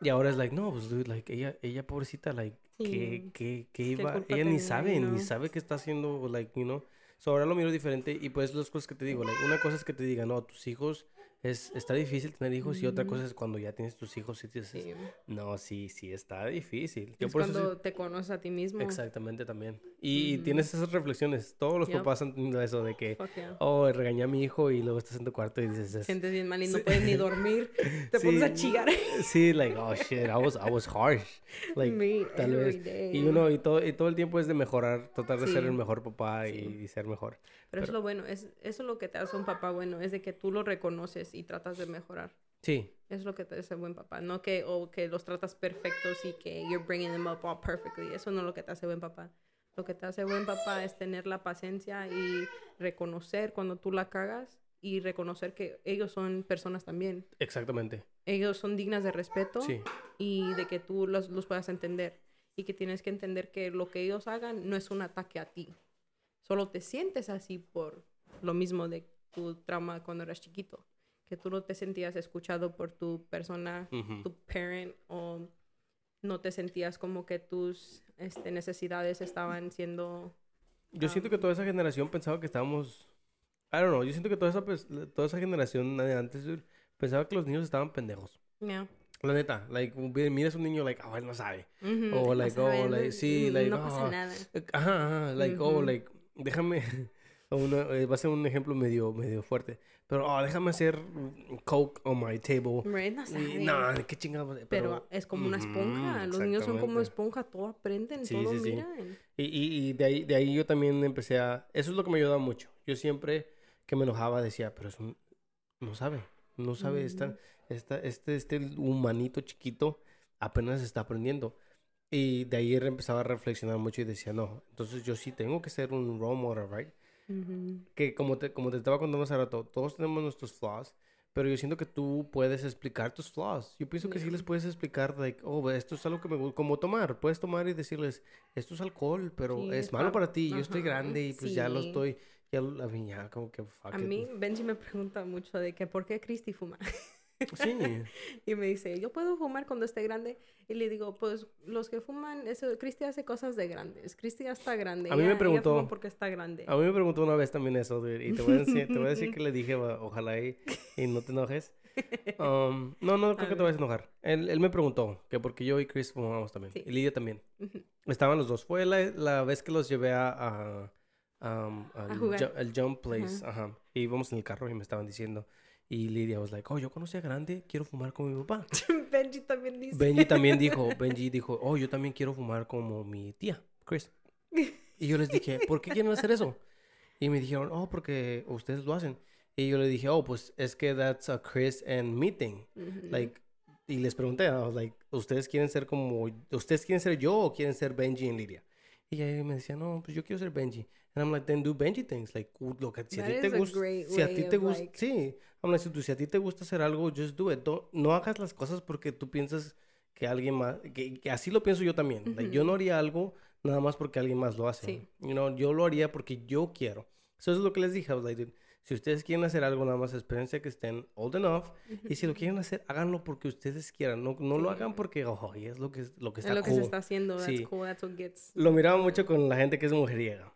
Speaker 1: Y ahora es like, no, pues dude, like ella ella pobrecita like ¿qué,
Speaker 2: Sí.
Speaker 1: qué, qué iba? Ella ni sabe,
Speaker 2: you
Speaker 1: ni sabe qué está haciendo, like, you know. So ahora lo miro diferente y pues las cosas que te digo, like, una cosa es que te digan, no, tus hijos es, está difícil tener hijos y otra cosa es cuando ya tienes tus hijos y dices,
Speaker 2: Sí.
Speaker 1: no, sí, sí, está difícil. Yo
Speaker 2: es
Speaker 1: por eso
Speaker 2: cuando te conoces a ti mismo.
Speaker 1: Exactamente también. Y,
Speaker 2: Ujú.
Speaker 1: tienes esas reflexiones. Todos los
Speaker 2: Yep.
Speaker 1: papás han tenido eso de que,
Speaker 2: yeah.
Speaker 1: oh, regañé a mi hijo y luego estás en tu cuarto y dices, es-
Speaker 2: Sientes bien mal y no
Speaker 1: Sí.
Speaker 2: puedes ni dormir. Te
Speaker 1: Sí.
Speaker 2: pones a chillar.
Speaker 1: sí, like, oh shit, I was, I was harsh. Like,
Speaker 2: Me,
Speaker 1: tal vez.
Speaker 2: day.
Speaker 1: Y uno, y todo, y todo el tiempo es de mejorar, tratar de ser el mejor papá y, y ser mejor.
Speaker 2: Pero es
Speaker 1: pero-
Speaker 2: lo bueno, es, eso es lo que te hace un papá bueno, es de que tú lo reconoces y tratas de mejorar.
Speaker 1: Sí,
Speaker 2: Es lo que te hace buen papá, no que, o que los tratas perfectos y que you're bringing them up all perfectly. Eso no es lo que te hace buen papá. Lo que te hace buen papá es tener la paciencia y reconocer cuando tú la cagas y reconocer que ellos son personas también.
Speaker 1: exactamente.
Speaker 2: Ellos son dignas de respeto
Speaker 1: Sí,
Speaker 2: y de que tú los, los puedas entender. Y que tienes que entender que lo que ellos hagan no es un ataque a ti. Solo te sientes así por lo mismo de tu trauma cuando eras chiquito. Que tú no te sentías escuchado por tu persona, tu parent, o no te sentías como que tus este, necesidades estaban siendo...
Speaker 1: Yo siento que toda esa generación pensaba que estábamos... I don't know, yo siento que toda esa, pers- toda esa generación de antes pensaba que los niños estaban pendejos.
Speaker 2: Yeah.
Speaker 1: La neta, like, miras a un niño, like, oh, él no sabe. O, like, oh, like, sí, like,
Speaker 2: no pasa
Speaker 1: oh,
Speaker 2: nada.
Speaker 1: Eh, Ajá, ajá, like, oh, like, déjame, una- eh, va a ser un ejemplo medio, medio fuerte, pero, oh, déjame hacer mm, coke on my table.
Speaker 2: Right, no
Speaker 1: Y, no, qué chingados.
Speaker 2: Pero, es como una esponja. Los niños son como esponja, todo aprenden,
Speaker 1: Sí,
Speaker 2: todo
Speaker 1: sí, sí.
Speaker 2: miran.
Speaker 1: Y, y, y de, ahí, de ahí yo también empecé a... Eso es lo que me ayudaba mucho. Yo siempre que me enojaba decía, pero eso no sabe. No sabe. esta,
Speaker 2: Ujú.
Speaker 1: esta, este, este humanito chiquito apenas está aprendiendo. Y de ahí empezaba a reflexionar mucho y decía, no, entonces yo sí tengo que ser un role model, right?
Speaker 2: Ujú.
Speaker 1: Que como te, como te estaba contando hace rato, todos tenemos nuestros flaws, pero yo siento que tú puedes explicar tus flaws. Yo pienso que sí les puedes explicar, like, oh, esto es algo que me gusta, como tomar. Puedes tomar y decirles, esto es alcohol, pero
Speaker 2: Sí,
Speaker 1: es malo para ti. Yo estoy grande y pues ya lo
Speaker 2: sí.
Speaker 1: estoy, ya, a mí ya como que fuck
Speaker 2: A
Speaker 1: it.
Speaker 2: mí, Benji me pregunta mucho de que por qué Christy fuma.
Speaker 1: Sí,
Speaker 2: y me dice, yo puedo fumar cuando esté grande. Y le digo, pues los que fuman, eso, Christy hace cosas de grandes. Christy ya está grande.
Speaker 1: A mí me preguntó-
Speaker 2: porque está grande.
Speaker 1: a mí me preguntó una vez también eso, dude, y te voy a decir, te voy a decir que le dije, "Va, ojalá y, y no te enojes. Um, no, no creo
Speaker 2: A
Speaker 1: que te vayas a enojar. Él, él me preguntó que porque yo y Chris fumábamos también.
Speaker 2: Sí.
Speaker 1: Y Lidia también. Estaban los dos. Fue la, la vez que los llevé a, a, um, al,
Speaker 2: jugar.
Speaker 1: ju- al Jump Place. Ajá. Y íbamos en el carro y me estaban diciendo. Y Lidia was like, oh, yo conocí a Grande, quiero fumar como mi papá.
Speaker 2: Benji también dice.
Speaker 1: Benji también dijo, Benji dijo, oh, yo también quiero fumar como mi tía, Chris. Y yo les dije, ¿por qué quieren hacer eso? Y me dijeron, oh, porque ustedes lo hacen. Y yo le dije, oh, pues es que that's a Chris and me thing.
Speaker 2: Ujú.
Speaker 1: Like, y les pregunté, I was like, ¿ustedes quieren ser como, ustedes quieren ser yo o quieren ser Benji y Lidia? Y ella me decía, no, pues yo quiero ser Benji. And I'm like, then do Benji things. Like, lo que si a ti te gusta, si a ti te gusta,
Speaker 2: like-
Speaker 1: sí. I'm like, si, tú- si a ti te gusta hacer algo, just do it. Don't- no hagas las cosas porque tú piensas que alguien más, que, que así lo pienso yo también. Like, yo no haría algo nada más porque alguien más lo hace.
Speaker 2: Sí.
Speaker 1: You know, yo lo haría porque yo quiero. Eso es lo que les dije. I was like, dude, si ustedes quieren hacer algo, nada más espérense que estén old enough. Y si lo quieren hacer, háganlo porque ustedes quieran. No, no lo
Speaker 2: Sí.
Speaker 1: hagan porque, oh, es lo que, lo que
Speaker 2: Es
Speaker 1: está
Speaker 2: lo que
Speaker 1: cool.
Speaker 2: se está haciendo. That's
Speaker 1: Sí.
Speaker 2: cool. That's what gets.
Speaker 1: Lo miraba mucho con la gente que es mujeriega.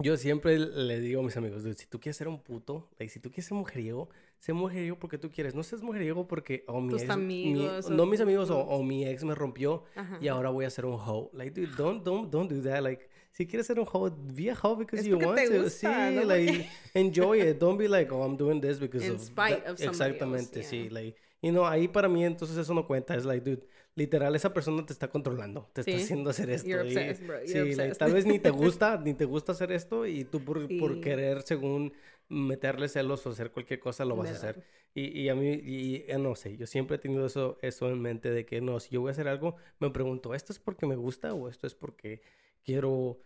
Speaker 1: Yo siempre le digo a mis amigos, dude, si tú quieres ser un puto, like, si tú quieres ser mujeriego, sé mujeriego porque tú quieres. No seas mujeriego porque, oh, mi
Speaker 2: Tus
Speaker 1: ex- mi-
Speaker 2: amigos o
Speaker 1: no mis amigos o, o mi ex me rompió
Speaker 2: Ajá.
Speaker 1: y ahora voy a ser un hoe. Like, dude, don't, don't, don't do that. Like, si quieres ser un hoe, be a hoe because
Speaker 2: Es
Speaker 1: you want to.
Speaker 2: gusta,
Speaker 1: sí,
Speaker 2: ¿no?
Speaker 1: like, enjoy it. Don't be like, oh, I'm doing this because
Speaker 2: In
Speaker 1: of
Speaker 2: spite
Speaker 1: that".
Speaker 2: of somebody else,
Speaker 1: Exactamente, sí.
Speaker 2: yeah.
Speaker 1: Like, y no, ahí para mí entonces eso no cuenta. Es like, dude, literal, esa persona te está controlando. Te está
Speaker 2: Sí.
Speaker 1: haciendo hacer esto.
Speaker 2: You're
Speaker 1: y-
Speaker 2: obsessed, bro. You're
Speaker 1: sí, like,
Speaker 2: obsessed.
Speaker 1: tal vez ni te gusta, ni te gusta hacer esto y tú por, por
Speaker 2: Sí.
Speaker 1: querer, según meterle celos o hacer cualquier cosa, lo vas a hacer. Y, y a mí, y, eh, no sé, yo siempre he tenido eso, eso en mente de que no, si yo voy a hacer algo, me pregunto, ¿esto es porque me gusta o esto es porque quiero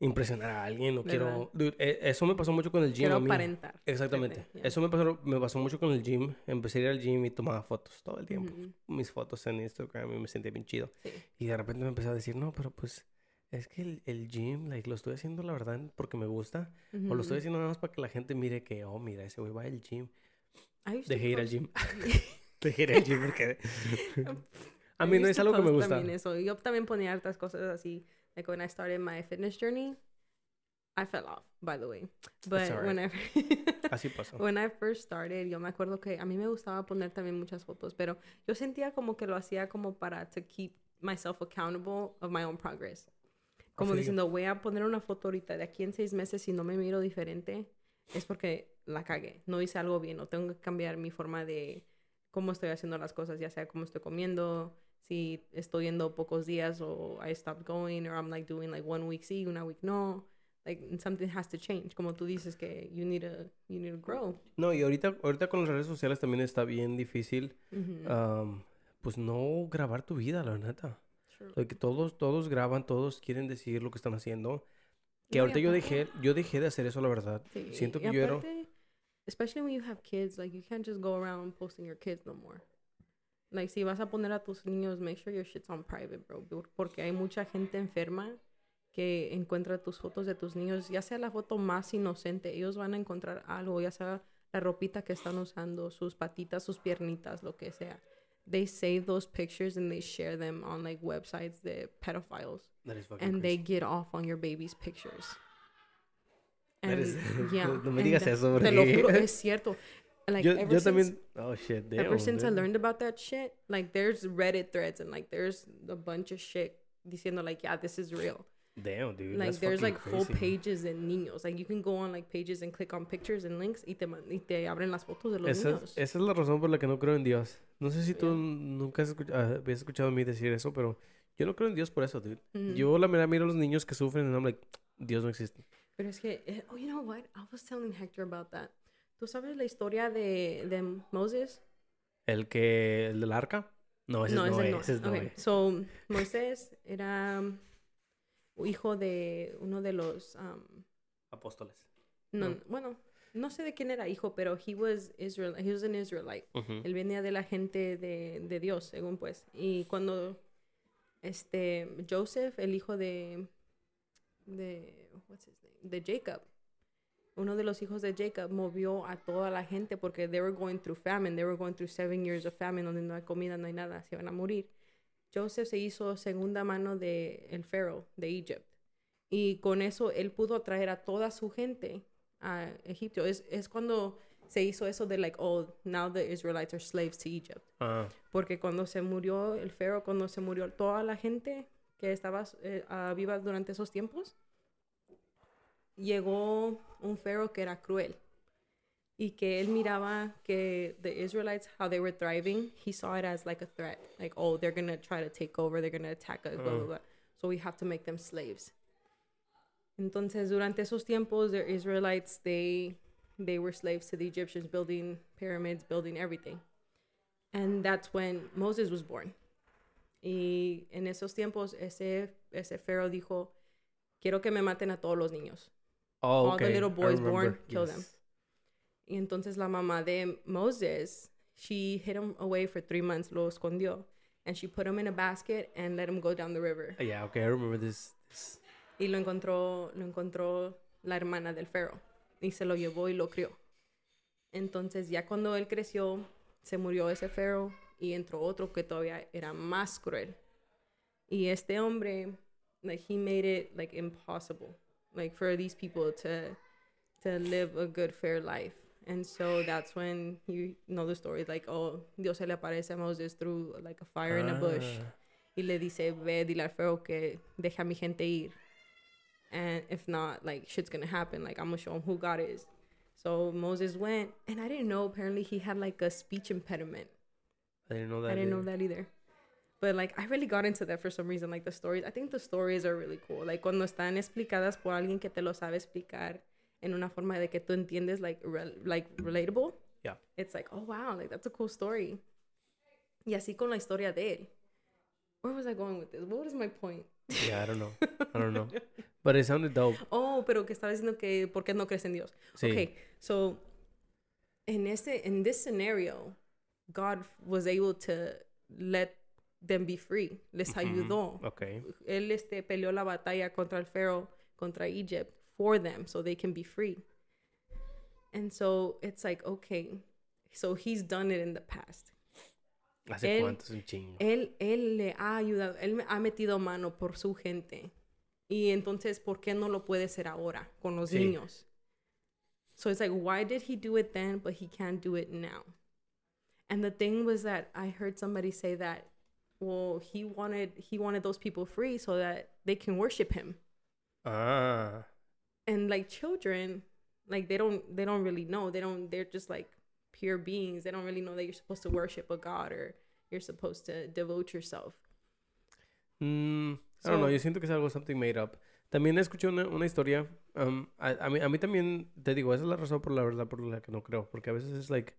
Speaker 1: impresionar a alguien o quiero... Dude, eh, eso me pasó mucho con el gym.
Speaker 2: Quiero
Speaker 1: a mí.
Speaker 2: aparentar.
Speaker 1: Exactamente.
Speaker 2: Yeah.
Speaker 1: Eso me pasó, me pasó mucho con el gym. Empecé a ir al gym y tomaba fotos todo el tiempo.
Speaker 2: Ujú.
Speaker 1: Mis fotos en Instagram y me sentía bien chido.
Speaker 2: Sí.
Speaker 1: Y de repente me empecé a decir, no, pero pues es que el, el gym, like, lo estoy haciendo la verdad porque me gusta. O lo estoy haciendo nada más para que la gente mire que, oh, mira, ese güey va al gym. Dejé ir al gym. Dejé ir al gym porque... a mí no es algo que me gusta.
Speaker 2: también eso. Yo también ponía hartas cosas así. Like when I started my fitness journey, I fell off, by the way. But
Speaker 1: alright.
Speaker 2: whenever
Speaker 1: Así pasó.
Speaker 2: when I first started, yo me acuerdo que a mí me gustaba poner también muchas fotos, pero yo sentía como que lo hacía como para to keep myself accountable of my own progress. Como
Speaker 1: you.
Speaker 2: diciendo, voy a poner una foto ahorita de aquí en seis meses si no me miro diferente, es porque la cagué, no hice algo bien, o tengo que cambiar mi forma de cómo estoy haciendo las cosas, ya sea cómo estoy comiendo, si estoy yendo pocos días o I stopped going, or I'm like doing like one week sí, una week no. Like something has to change. Como tú dices que you need to, you need to grow.
Speaker 1: No, y ahorita, ahorita con las redes sociales también está bien difícil, pues no grabar tu vida, la neta.
Speaker 2: True.
Speaker 1: Que todos, todos graban, todos quieren decir lo que están haciendo. Que ahorita yo
Speaker 2: aparte-
Speaker 1: dejé, yo dejé de hacer eso, la verdad.
Speaker 2: Sí,
Speaker 1: Siento que yo era...
Speaker 2: aparte, especially when you have kids, like you can't just go around posting your kids no more. Like si vas a poner a tus niños, make sure your shit's on private, bro, por- porque hay mucha gente enferma que encuentra tus fotos de tus niños, ya sea la foto más inocente, ellos van a encontrar algo, ya sea la ropita que están usando, sus patitas, sus piernitas, lo que sea. They save those pictures and they share them on like websites de pedophiles.
Speaker 1: That is fucking
Speaker 2: and they get off on your baby's pictures.
Speaker 1: That
Speaker 2: And
Speaker 1: is-
Speaker 2: yeah,
Speaker 1: no me digas eso,
Speaker 2: Te lo
Speaker 1: porque-
Speaker 2: juro, es cierto. Like
Speaker 1: yo,
Speaker 2: ever
Speaker 1: yo
Speaker 2: since,
Speaker 1: también... Oh, shit, damn.
Speaker 2: ever since I learned about that shit, like there's Reddit threads and like there's a bunch of shit diciendo like, yeah, this is real.
Speaker 1: Damn, dude.
Speaker 2: like there's like full pages de niños. Like you can go on like pages and click on pictures and links y te, y te abren las fotos de los
Speaker 1: Esa,
Speaker 2: niños.
Speaker 1: es- esa es la razón por la que no creo en Dios. No sé si tú
Speaker 2: Yeah.
Speaker 1: nunca has escuch- ah, habías escuchado a mí decir eso, pero yo no creo en Dios por eso, dude.
Speaker 2: Ujú.
Speaker 1: Yo la verdad miro a los niños que sufren y I'm like, Dios no existe.
Speaker 2: Pero es que, eh, oh, you know what? I was telling Hector about that. ¿Tú sabes la historia de, de Moses?
Speaker 1: ¿El que, el del arca? No, ese es Noé,
Speaker 2: no.
Speaker 1: ese es
Speaker 2: Okay,
Speaker 1: Noé.
Speaker 2: So, Moisés era um, hijo de uno de los... um,
Speaker 1: Apóstoles.
Speaker 2: no,
Speaker 1: No.
Speaker 2: Bueno, no sé de quién era hijo, pero he was, Israel, he was an Israelite.
Speaker 1: Ujú.
Speaker 2: Él venía de la gente de, de Dios, según pues. Y cuando este Joseph, el hijo de de what's his name? de Jacob, uno de los hijos de Jacob movió a toda la gente porque they were going through famine, they were going through seven years of famine donde no hay comida, no hay nada, se van a morir. Joseph se hizo segunda mano de el pharaoh de Egypt. Y con eso él pudo traer a toda su gente a Egipto. Es, es cuando se hizo eso de like, oh, now the Israelites are slaves to Egypt.
Speaker 1: Ah,
Speaker 2: Porque cuando se murió el pharaoh, cuando se murió toda la gente que estaba eh, viva durante esos tiempos, llegó un pharaoh que era cruel. Y que él miraba que the Israelites, how they were thriving, he saw it as like a threat. Like, oh, they're to try to take over, they're to attack us, blah, blah,
Speaker 1: Mm.
Speaker 2: blah. So we have to make them slaves. Entonces, durante esos tiempos, the Israelites, they, they were slaves to the Egyptians, building pyramids, building everything. And that's when Moses was born. Y en esos tiempos, ese, ese pharaoh dijo, quiero que me maten a todos los niños.
Speaker 1: Oh,
Speaker 2: All the little boys born, kill them. Y entonces la mamá de Moses, she hid him away for three months, lo escondió. And she put him in a basket and let him go down the river.
Speaker 1: Yeah, okay, I remember this. this.
Speaker 2: Y lo encontró, lo encontró la hermana del pharaoh. Y se lo llevó y lo crió. Entonces ya cuando él creció, se murió ese pharaoh y entró otro que todavía era más cruel. Y este hombre, like he made it like impossible, like for these people to to live a good fair life. And so that's when you know the story, like oh Dios se le aparece a Moses through like a fire in a bush
Speaker 1: Ah,
Speaker 2: y le dice, ve, dile al feo que deja a mi gente ir. And if not, like, shit's gonna happen. Like, I'm gonna show him who God is. So Moses went, and I didn't know, apparently, he had, like, a speech impediment.
Speaker 1: I didn't know that.
Speaker 2: I didn't know that either. But, like, I really got into that for some reason. Like, the stories, I think the stories are really cool. Like, cuando están explicadas por alguien que te lo sabe explicar en una forma de que tú entiendes, like, rel- like relatable.
Speaker 1: Yeah.
Speaker 2: It's like, oh, wow, like, that's a cool story. Y así con la historia de él. Where was I going with this? What is my point?
Speaker 1: Yeah, I don't know. I don't know. But it sounded dope.
Speaker 2: Oh, pero que estaba diciendo que por qué no crees en Dios.
Speaker 1: Sí.
Speaker 2: Okay, so in ese in this scenario, God was able to let them be free. Les ayudó.
Speaker 1: Okay.
Speaker 2: Él este peleó la batalla contra el Pharaoh, contra Egypt for them so they can be free. And so it's like, okay, so he's done it in the past.
Speaker 1: ¿Hace
Speaker 2: Él-
Speaker 1: cuánto es un chingo?
Speaker 2: Él, él le ha ayudado, él ha metido mano por su gente. Y entonces, ¿por qué no lo puede hacer ahora con los
Speaker 1: Sí.
Speaker 2: niños? So it's like, why did he do it then, but he can't do it now? And the thing was that I heard somebody say that, well, he wanted he wanted those people free so that they can worship him.
Speaker 1: Ah.
Speaker 2: And like children, like they don't they don't really know. They don't they're just like pure beings. They don't really know that you're supposed to worship a god or you're supposed to devote yourself.
Speaker 1: Mm, I don't know,
Speaker 2: So-
Speaker 1: yo siento que es algo something made up. También escuché una, una historia. um, a, a mí, a mí también, te digo, esa es la razón por la verdad por la que no creo. Porque a veces es like.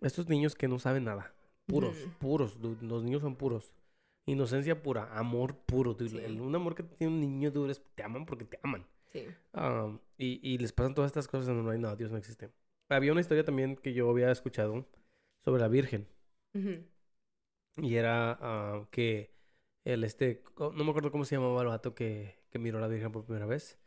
Speaker 1: Estos niños que no saben nada. Puros, puros. dude, Los niños son puros. Inocencia pura, amor puro. dude,
Speaker 2: Sí.
Speaker 1: el- un amor que tiene un niño, dude, es te aman porque te aman.
Speaker 2: Sí.
Speaker 1: Um, y, y les pasan todas estas cosas en no hay nada, Dios no existe. Había una historia también que yo había escuchado sobre la Virgen.
Speaker 2: Ujú.
Speaker 1: Y era ah, que el este, no me acuerdo cómo se llamaba el vato que, que miró a la Virgen por primera vez.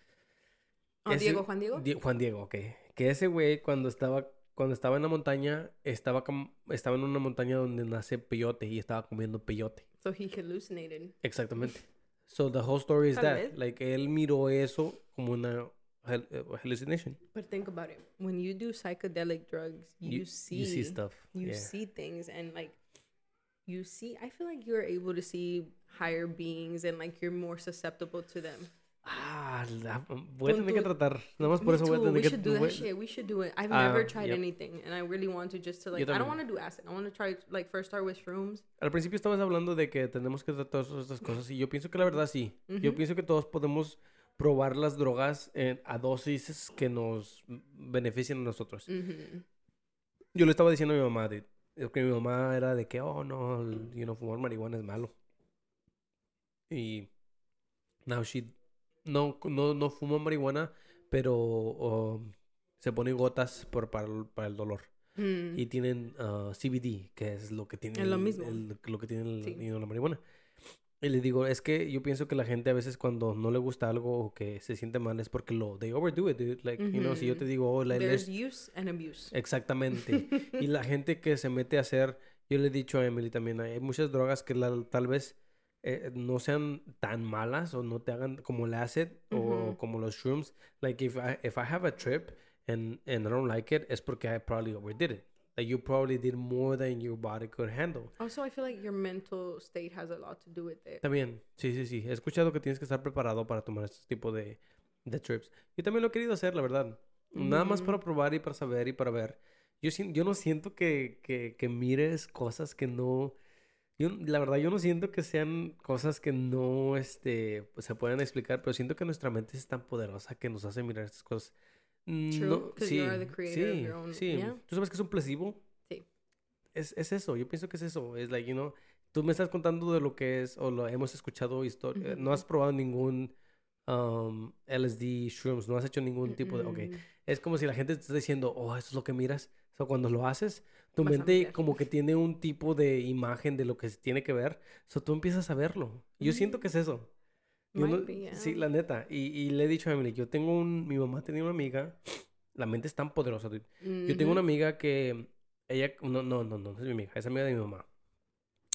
Speaker 2: Oh,
Speaker 1: Ese-
Speaker 2: Diego, Juan Diego.
Speaker 1: Di- Juan Diego, ok. Que ese güey cuando estaba, cuando estaba en la montaña, estaba, estaba en una montaña donde nace peyote y estaba comiendo peyote.
Speaker 2: So he hallucinated.
Speaker 1: Exactamente. So the whole story is that.
Speaker 2: vez.
Speaker 1: Like, él miró eso como una eh, hallucination.
Speaker 2: But think about it. When you do psychedelic drugs, you, see
Speaker 1: You see stuff.
Speaker 2: you
Speaker 1: yeah.
Speaker 2: see things and like you see I feel like you're able to see higher beings and like you're more susceptible to them.
Speaker 1: Ah, la- voy a tener que tratar. Nada más por eso voy a tener
Speaker 2: We
Speaker 1: que...
Speaker 2: should do that shit. We should do it. I've
Speaker 1: Ah,
Speaker 2: never tried anything and I really want to just to like I don't want to do acid. I want to try like first start with shrooms.
Speaker 1: Al principio estabas hablando de que tenemos que tratar todas estas cosas y yo pienso que la verdad sí. Yo pienso que todos podemos probar las drogas en- a dosis que nos beneficien a nosotros. Yo le estaba diciendo a mi mamá de, que mi mamá era de que, oh, no, you know, fumar marihuana es malo. Y now she no, no, no fuma marihuana, pero oh, se pone gotas por, para, el, para el dolor.
Speaker 2: Mm.
Speaker 1: Y tienen ah, CBD, que es lo que tiene,
Speaker 2: lo
Speaker 1: el-
Speaker 2: mismo.
Speaker 1: el- lo que tiene el-
Speaker 2: Sí.
Speaker 1: la marihuana. Y le digo, es que yo pienso que la gente a veces cuando no le gusta algo o que se siente mal es porque lo, they overdo it, dude. Like, you know, si yo te digo, oh, la, la-
Speaker 2: There's use and abuse.
Speaker 1: Exactamente. y la gente que se mete a hacer, yo le he dicho a Emily también, hay muchas drogas que la- tal vez eh, no sean tan malas o no te hagan como el acid o como los shrooms. Like if I, if I have a trip and, and I don't like it, es porque I probably overdid it. Like you probably did more than your body could handle.
Speaker 2: Also, I feel like your mental state has a lot to do with it.
Speaker 1: También, sí, sí, sí. He escuchado que tienes que estar preparado para tomar este tipo de, de trips. Yo también lo he querido hacer, la verdad. Nada más para probar y para saber y para ver. Yo, yo no siento que, que, que mires cosas que no... Yo, la verdad, yo no siento que sean cosas que no este, pues, se puedan explicar, pero siento que nuestra mente es tan poderosa que nos hace mirar estas cosas.
Speaker 2: True,
Speaker 1: sí,
Speaker 2: you are the creator of
Speaker 1: sí,
Speaker 2: your own-
Speaker 1: sí.
Speaker 2: yeah.
Speaker 1: ¿Tú sabes que es un placebo?
Speaker 2: Sí.
Speaker 1: Es, es eso, yo pienso que es eso. Es like, you know, tú me estás contando de lo que es, o lo hemos escuchado historia. No has probado ningún um, LSD, shrooms, no has hecho ningún tipo de. Ok. Es como si la gente te está diciendo, oh, eso es lo que miras. O sea, cuando lo haces, tu
Speaker 2: Vas
Speaker 1: mente como que tiene un tipo de imagen de lo que se tiene que ver. O sea, tú empiezas a verlo. Yo siento que es eso. Yo
Speaker 2: Might
Speaker 1: no-
Speaker 2: be,
Speaker 1: Sí,
Speaker 2: yeah.
Speaker 1: la neta. Y, y le he dicho a Emily, yo tengo un... Mi mamá tenía una amiga. La mente es tan poderosa, dude. Yo tengo una
Speaker 2: Mhm.
Speaker 1: amiga que ella, no, no, no, no, es mi amiga, es amiga de mi mamá,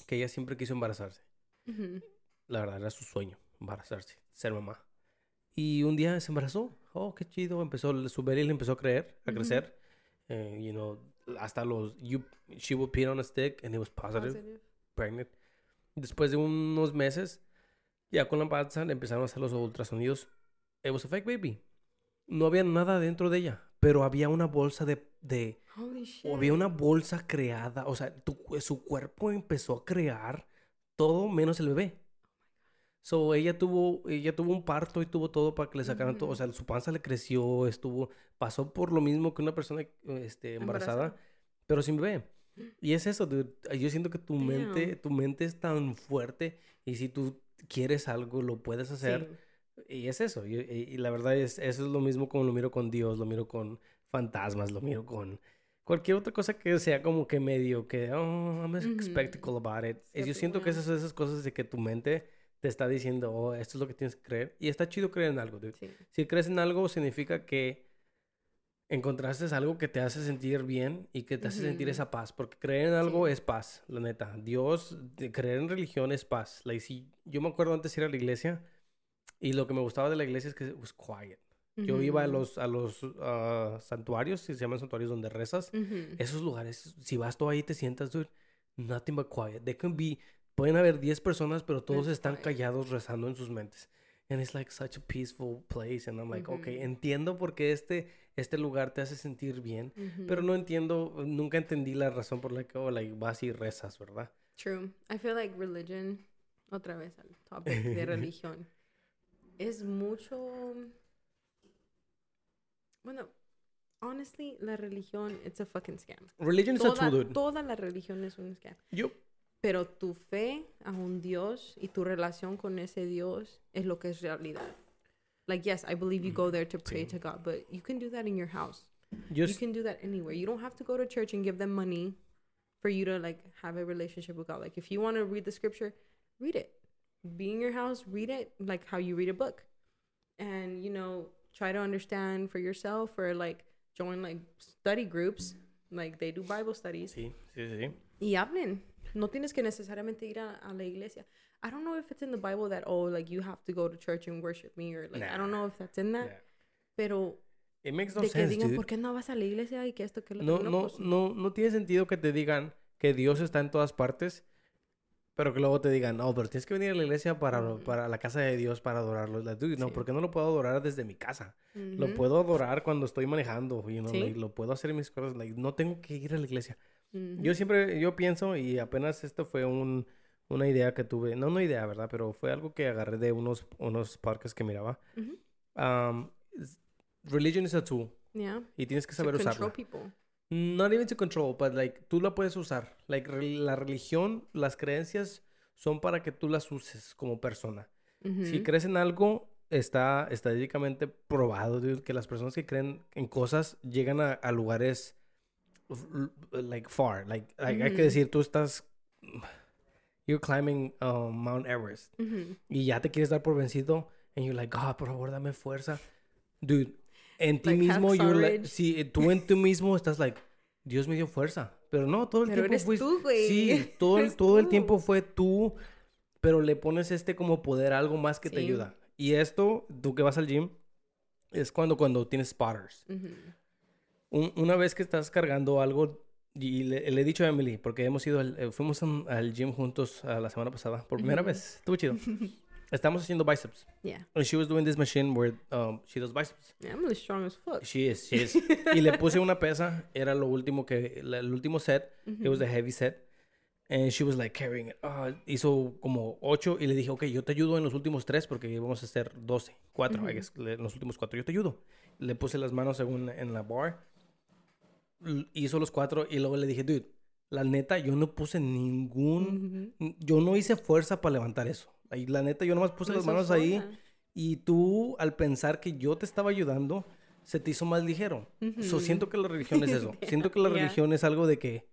Speaker 1: que ella siempre quiso embarazarse.
Speaker 2: Mhm.
Speaker 1: La verdad, era su sueño, embarazarse, ser mamá. Y un día se embarazó. Oh, qué chido. Empezó, su le empezó a creer, a
Speaker 2: Ujú.
Speaker 1: crecer. Eh, you know, hasta los, you, she would pee on a stick and it was positive,
Speaker 2: Positive.
Speaker 1: pregnant. Después de unos meses, ya con la panza, le empezaron a hacer los ultrasonidos. It was a fake baby. No había nada dentro de ella, pero había una bolsa de, de
Speaker 2: Holy shit.
Speaker 1: había una bolsa creada, o sea, tu su cuerpo empezó a crear todo menos el bebé. So, ella tuvo, ella tuvo un parto y tuvo todo para que le sacaran todo, o sea, su panza le creció, estuvo, pasó por lo mismo que una persona este, embarazada,
Speaker 2: Embarazada.
Speaker 1: pero sin bebé. Y es eso, dude. Yo siento que tu mente,
Speaker 2: Damn.
Speaker 1: tu mente es tan fuerte y si tú quieres algo, lo puedes hacer.
Speaker 2: Sí.
Speaker 1: Y es eso. Y, y- la verdad es, eso es lo mismo como lo miro con Dios, lo miro con fantasmas, lo miro con cualquier otra cosa que sea como que medio que, oh, I'm skeptical about it. Y yo siento que
Speaker 2: yeah.
Speaker 1: esas esas cosas de que tu mente te está diciendo, oh, esto es lo que tienes que creer. Y está chido creer en algo, dude.
Speaker 2: Sí.
Speaker 1: Si crees en algo, significa que encontraste algo que te hace sentir bien y que te hace sentir esa paz. Porque creer en algo
Speaker 2: Sí.
Speaker 1: es paz, la neta. Dios, creer en religión es paz. Like, si, yo me acuerdo antes de ir a la iglesia Y lo que me gustaba de la iglesia es que it was quiet. Yo iba a los, a los ah, santuarios, si se llaman santuarios donde rezas.
Speaker 2: Ujú.
Speaker 1: Esos lugares, si vas tú ahí te sientas, dude, nothing but quiet. They can be, pueden haber 10 personas, pero todos están callados rezando en sus mentes. And it's like such a peaceful place. And I'm like, okay,
Speaker 2: Ujú.
Speaker 1: entiendo por qué este, este lugar te hace sentir bien, pero
Speaker 2: Ujú.
Speaker 1: no entiendo, nunca entendí la razón por la que oh, like, vas y rezas, ¿verdad?
Speaker 2: True. I feel like religion, otra vez al topic de religión, es mucho. Bueno, honestly, la religión, it's a fucking scam.
Speaker 1: Religion is a
Speaker 2: Toda,
Speaker 1: tool, dude.
Speaker 2: toda la religión es un scam.
Speaker 1: Yo,
Speaker 2: Pero tu fe a un Dios y tu relación con ese Dios es lo que es realidad. Like, yes, I believe you go mm. there to pray
Speaker 1: Sí.
Speaker 2: to God, but you can do that in your house.
Speaker 1: yo,
Speaker 2: you can do that anywhere. You don't have to go to church and give them money for you to like have a relationship with God. Like if you want to read the scripture, read it. Be in your house, read it like how you read a book. And you know, try to understand for yourself or like join like study groups. Like they do Bible studies.
Speaker 1: sí, sí, sí.
Speaker 2: Y hablen. No tienes que necesariamente ir a, a la iglesia. I don't know if it's in the Bible that oh like you have to go to church and worship me or like I don't know if that's in that.
Speaker 1: Yeah.
Speaker 2: Pero
Speaker 1: It makes no
Speaker 2: de que
Speaker 1: sense,
Speaker 2: digan,
Speaker 1: dude.
Speaker 2: ¿por qué no vas a la iglesia y que esto, que lo
Speaker 1: No,
Speaker 2: otro?"
Speaker 1: no,
Speaker 2: pues,
Speaker 1: no, no tiene sentido que te digan que Dios está en todas partes, pero que luego te digan, no, pero tienes que venir a la iglesia para,
Speaker 2: Ujú.
Speaker 1: para la casa de Dios para adorarlo. Like, dude, no,
Speaker 2: Sí.
Speaker 1: ¿por qué no lo puedo adorar desde mi casa? Lo
Speaker 2: ujú,
Speaker 1: puedo adorar cuando estoy manejando, you know,
Speaker 2: Sí.
Speaker 1: like, lo puedo hacer en mis cosas, like, no tengo que ir a la iglesia. Yo siempre, yo pienso, y apenas esto fue un, una idea que tuve, no una idea, ¿verdad? Pero fue algo que agarré de unos, unos parques que miraba. Um, religion is a tool,
Speaker 2: Yeah.
Speaker 1: y tienes que
Speaker 2: To
Speaker 1: saber
Speaker 2: control
Speaker 1: usarla.
Speaker 2: people.
Speaker 1: Not even to control, but like tú la puedes usar. Like re- la religión, las creencias son para que tú las uses como persona. Si crees en algo, está estadísticamente probado dude, que las personas que creen en cosas llegan a, a lugares like far. Like, like, hay que decir, tú estás you're climbing um, Mount Everest y ya te quieres dar por vencido and you're like, God, por favor, dame fuerza. Dude, en ti
Speaker 2: Like,
Speaker 1: mismo, you're like, sí, tú en ti mismo estás like, Dios me dio fuerza. Pero no, todo el
Speaker 2: Pero
Speaker 1: tiempo
Speaker 2: eres
Speaker 1: fuiste-
Speaker 2: tú, güey.
Speaker 1: Sí, todo, el, todo el
Speaker 2: tú.
Speaker 1: tiempo fue tú, pero le pones este como poder, algo más que te
Speaker 2: Sí.
Speaker 1: ayuda. Y esto, tú que vas al gym, es cuando, cuando tienes spotters. Un- una vez que estás cargando algo, y le, le he dicho a Emily, porque hemos ido, al- eh, fuimos al gym juntos ah, la semana pasada, por primera
Speaker 2: Ujú.
Speaker 1: vez, estuvo chido. Estamos haciendo biceps.
Speaker 2: Yeah.
Speaker 1: And she was doing this machine where um, she does biceps.
Speaker 2: Yeah, I'm really strong as fuck.
Speaker 1: She is, she is. y le puse una pesa, era lo último que, la- el último set, it was the heavy set. And she was like carrying it. Ah, hizo como ocho y le dije, ok, yo te ayudo en los últimos tres porque íbamos a hacer doce, cuatro, guess, le- en los últimos cuatro, yo te ayudo. Le puse las manos según en la bar, hizo los cuatro y luego le dije, dude, la neta, yo no puse ningún,
Speaker 2: Ujú.
Speaker 1: yo no hice fuerza para levantar eso. Ahí, la neta, yo nomás puse
Speaker 2: Lo
Speaker 1: las manos ahí y tú, al pensar que yo te estaba ayudando, se te hizo más ligero. So,
Speaker 2: Ujú.
Speaker 1: siento que la religión es eso. siento que la
Speaker 2: Yeah.
Speaker 1: religión es algo de que,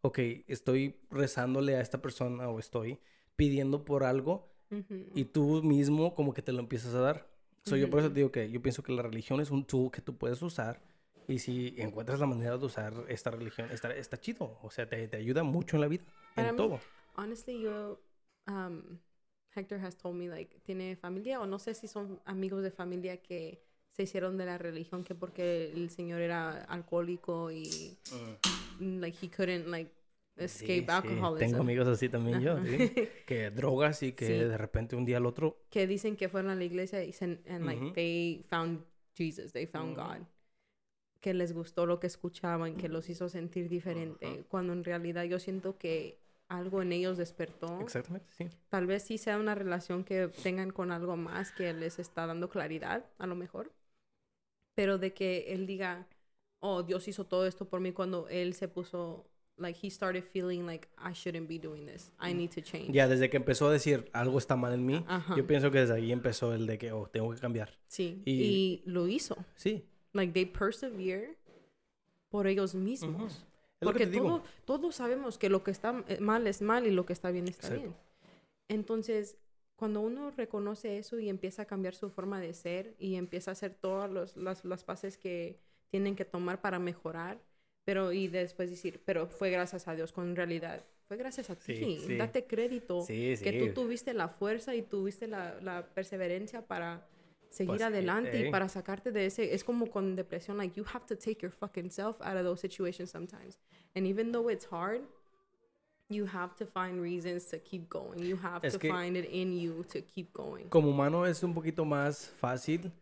Speaker 1: ok, estoy rezándole a esta persona o estoy pidiendo por algo
Speaker 2: Ujú.
Speaker 1: y tú mismo como que te lo empiezas a dar. So, yo por eso te digo que yo pienso que la religión es un tool que tú puedes usar y si encuentras la manera de usar esta religión, está, está chido. O sea, te, te ayuda mucho en la vida, en todo.
Speaker 2: Honestly, yo, um, Hector has told me, like, tiene familia, o no sé si son amigos de familia que se hicieron de la religión, que porque el señor era alcohólico y, mm, like, he couldn't, like, escape
Speaker 1: Sí, sí,
Speaker 2: alcoholism.
Speaker 1: Tengo amigos así también yo, sí, que drogas y que
Speaker 2: Sí.
Speaker 1: de repente un día al otro
Speaker 2: que dicen que fueron a la iglesia y se, and, like,
Speaker 1: Ujú.
Speaker 2: they found Jesus, they found
Speaker 1: Ujú.
Speaker 2: God. Que les gustó lo que escuchaban, que los hizo sentir diferente,
Speaker 1: Ujú.
Speaker 2: cuando en realidad yo siento que algo en ellos despertó.
Speaker 1: Exactamente, sí.
Speaker 2: Tal vez sí sea una relación que tengan con algo más que les está dando claridad, a lo mejor. Pero de que él diga, oh, Dios hizo todo esto por mí cuando él se puso, like, he started feeling like, I shouldn't be doing this. I need to change.
Speaker 1: Ya desde que empezó a decir algo está mal en mí,
Speaker 2: Ajá.
Speaker 1: yo pienso que desde ahí empezó el de que, oh, tengo que cambiar.
Speaker 2: Sí.
Speaker 1: Y-
Speaker 2: Y, lo hizo.
Speaker 1: Sí.
Speaker 2: Like, they persevere por ellos mismos.
Speaker 1: Lo que
Speaker 2: Porque
Speaker 1: te digo.
Speaker 2: todo- todos sabemos que lo que está eh, mal es mal y lo que está bien está
Speaker 1: Exacto.
Speaker 2: bien. Entonces, cuando uno reconoce eso y empieza a cambiar su forma de ser y empieza a hacer todas los- las, las pases que tienen que tomar para mejorar, pero y después decir, pero fue gracias a Dios, en realidad fue gracias a
Speaker 1: Sí,
Speaker 2: ti.
Speaker 1: sí.
Speaker 2: Date crédito
Speaker 1: Sí,
Speaker 2: que tú tuviste la fuerza y tuviste la, la perseverancia para seguir
Speaker 1: Pues, eh,
Speaker 2: adelante y para sacarte de ese. Es como con depresión, like you have to take your fucking self out of those situations sometimes. And even though it's hard, you have to find reasons to keep going. You have
Speaker 1: Es
Speaker 2: to find it in you to keep going.
Speaker 1: Como humano es un poquito más fácil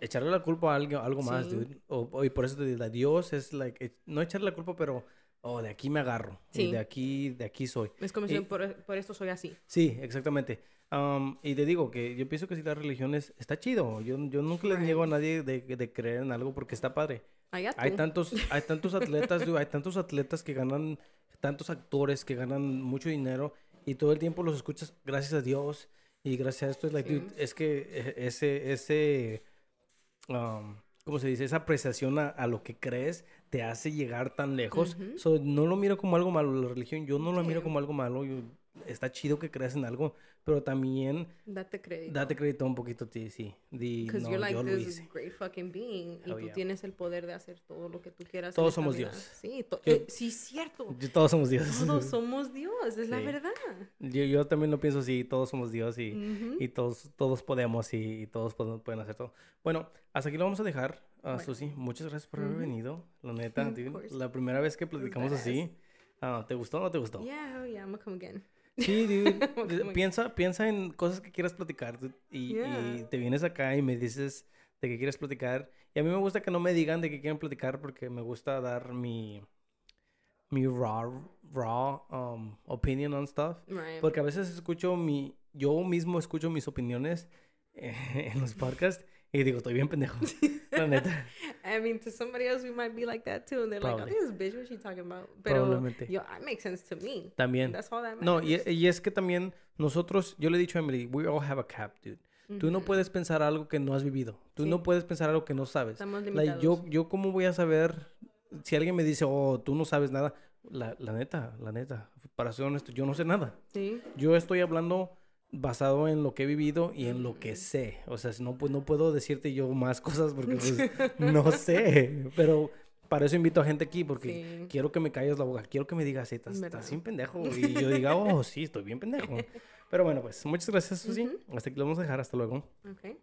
Speaker 1: echarle la culpa a algo, algo más, dude. O, o- y por eso te digo, Dios es like, eh, no echarle la culpa, pero, oh, de aquí me agarro. y
Speaker 2: Sí.
Speaker 1: de aquí, de aquí soy.
Speaker 2: Es como
Speaker 1: Y-
Speaker 2: si por, por esto soy así.
Speaker 1: Sí, exactamente. Am, y te digo que yo pienso que si la religión es, está chido. Yo, yo nunca le niego a nadie de, de creer en algo porque está padre. Hay tantos, hay tantos atletas, dude, hay tantos atletas que ganan, tantos actores que ganan mucho dinero y todo el tiempo los escuchas gracias a Dios y gracias a esto es like,
Speaker 2: Sí.
Speaker 1: dude, es que e- ese, ese, um, ¿cómo se dice? Esa apreciación a, a lo que crees te hace llegar tan lejos. So, no lo miro como algo malo la religión, yo no lo miro como algo malo. yo- está chido que creas en algo, pero también
Speaker 2: Date crédito.
Speaker 1: date crédito un poquito a ti, sí. Di, no,
Speaker 2: you're like
Speaker 1: yo lo
Speaker 2: this
Speaker 1: hice.
Speaker 2: great fucking being y
Speaker 1: Hell
Speaker 2: tú
Speaker 1: yeah.
Speaker 2: tienes el poder de hacer todo lo que tú quieras.
Speaker 1: Todos somos. Dios.
Speaker 2: Sí, to-
Speaker 1: Yo-
Speaker 2: eh, sí, cierto.
Speaker 1: Yo- Todos somos dioses.
Speaker 2: Todos somos Dios, es la
Speaker 1: Sí.
Speaker 2: verdad.
Speaker 1: Yo, yo también lo pienso así, todos somos Dios y,
Speaker 2: Ujú.
Speaker 1: y todos, todos podemos y, y todos podemos- pueden hacer todo. Bueno, hasta aquí lo vamos a dejar, uh,
Speaker 2: Bueno.
Speaker 1: Susi. Muchas gracias por haber
Speaker 2: Ujú.
Speaker 1: venido. La neta, dude, la primera vez que platicamos así, ah, ¿te gustó o no te gustó?
Speaker 2: Yeah, oh yeah, I'm gonna come again.
Speaker 1: Sí, dude.
Speaker 2: Que-
Speaker 1: piensa, piensa en cosas que quieras platicar dude, y, y
Speaker 2: Yeah.
Speaker 1: te vienes acá y me dices de qué quieres platicar. Y a mí me gusta que no me digan de qué quieren platicar porque me gusta dar mi, mi raw, raw um, opinion on stuff.
Speaker 2: Right.
Speaker 1: Porque a veces escucho mi, yo mismo escucho mis opiniones eh, en los podcasts y digo, estoy bien pendejo. La neta,
Speaker 2: I mean, to somebody else, we might be like that too. And they're like,
Speaker 1: Probably.
Speaker 2: oh, this bitch, what's she talking about? Pero,
Speaker 1: probablemente.
Speaker 2: yo, it makes sense to me.
Speaker 1: También.
Speaker 2: That's all that matters.
Speaker 1: No, y, y es que también nosotros, yo le he dicho a Emily, we all have a cap, dude. Tú no puedes pensar algo que no has vivido. Tú
Speaker 2: Sí.
Speaker 1: no puedes pensar algo que no sabes.
Speaker 2: Estamos
Speaker 1: Like,
Speaker 2: limitados.
Speaker 1: yo, yo cómo voy a saber si alguien me dice, oh, tú no sabes nada. La, la neta, la neta, para ser honesto, yo no sé nada.
Speaker 2: Sí.
Speaker 1: Yo estoy hablando basado en lo que he vivido y en lo que sé. O sea, no, pues, no puedo decirte yo más cosas porque pues, no sé. Pero para eso invito a gente aquí porque
Speaker 2: Sí.
Speaker 1: quiero que me calles la boca. Quiero que me digas, "Sí, estás, estás bien pendejo. Y yo diga, oh, sí, estoy bien pendejo. Pero bueno, pues muchas gracias, Susi. Hasta aquí lo vamos a dejar. Hasta luego.
Speaker 2: Okay.